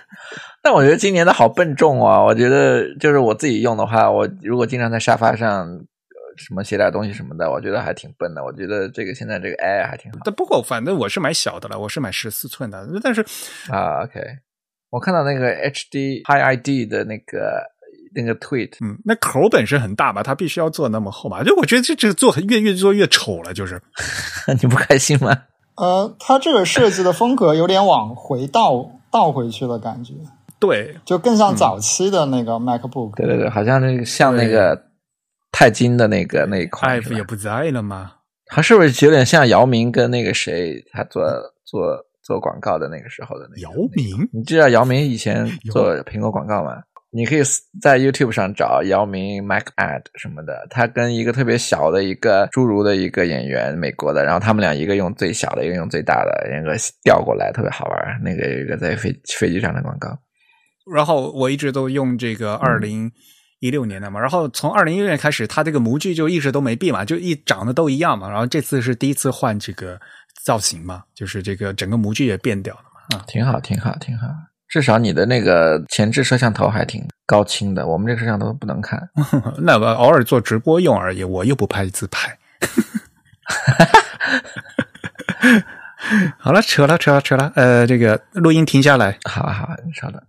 (laughs) 但我觉得今年的好笨重啊！我觉得就是我自己用的话，我如果经常在沙发上。什么写点东西什么的，我觉得还挺笨的。我觉得这个现在这个 Air 还挺好。但不过反正我是买小的了，我是买十四寸的。但是啊，OK，我看到那个 HD High ID 的那个那个 Tweet，嗯，那口本身很大嘛，它必须要做那么厚嘛。就我觉得这这个做越越做越丑了，就是 (laughs) 你不开心吗？呃，它这个设计的风格有点往回倒倒回去的感觉，对，就更像早期的那个 MacBook。对对对，好像那个像那个。钛金的那个那一块，F 也不在了吗？他是不是有点像姚明跟那个谁，他做做做广告的那个时候的那个姚明？你知道姚明以前做苹果广告吗？你可以在 YouTube 上找姚明 Mac Ad 什么的，他跟一个特别小的一个侏儒的一个演员，美国的，然后他们俩一个用最小的，一个用最大的，那个调过来特别好玩。那个一个在飞飞机上的广告。然后我一直都用这个二零。一六年的嘛，然后从二零一六年开始，它这个模具就一直都没变嘛，就一长得都一样嘛。然后这次是第一次换这个造型嘛，就是这个整个模具也变掉了嘛。啊，挺好，挺好，挺好。至少你的那个前置摄像头还挺高清的，我们这个摄像头不能看。(laughs) 那我偶尔做直播用而已，我又不拍自拍。(laughs) 好了，扯了，扯了，扯了。呃，这个录音停下来。好，好，你稍等。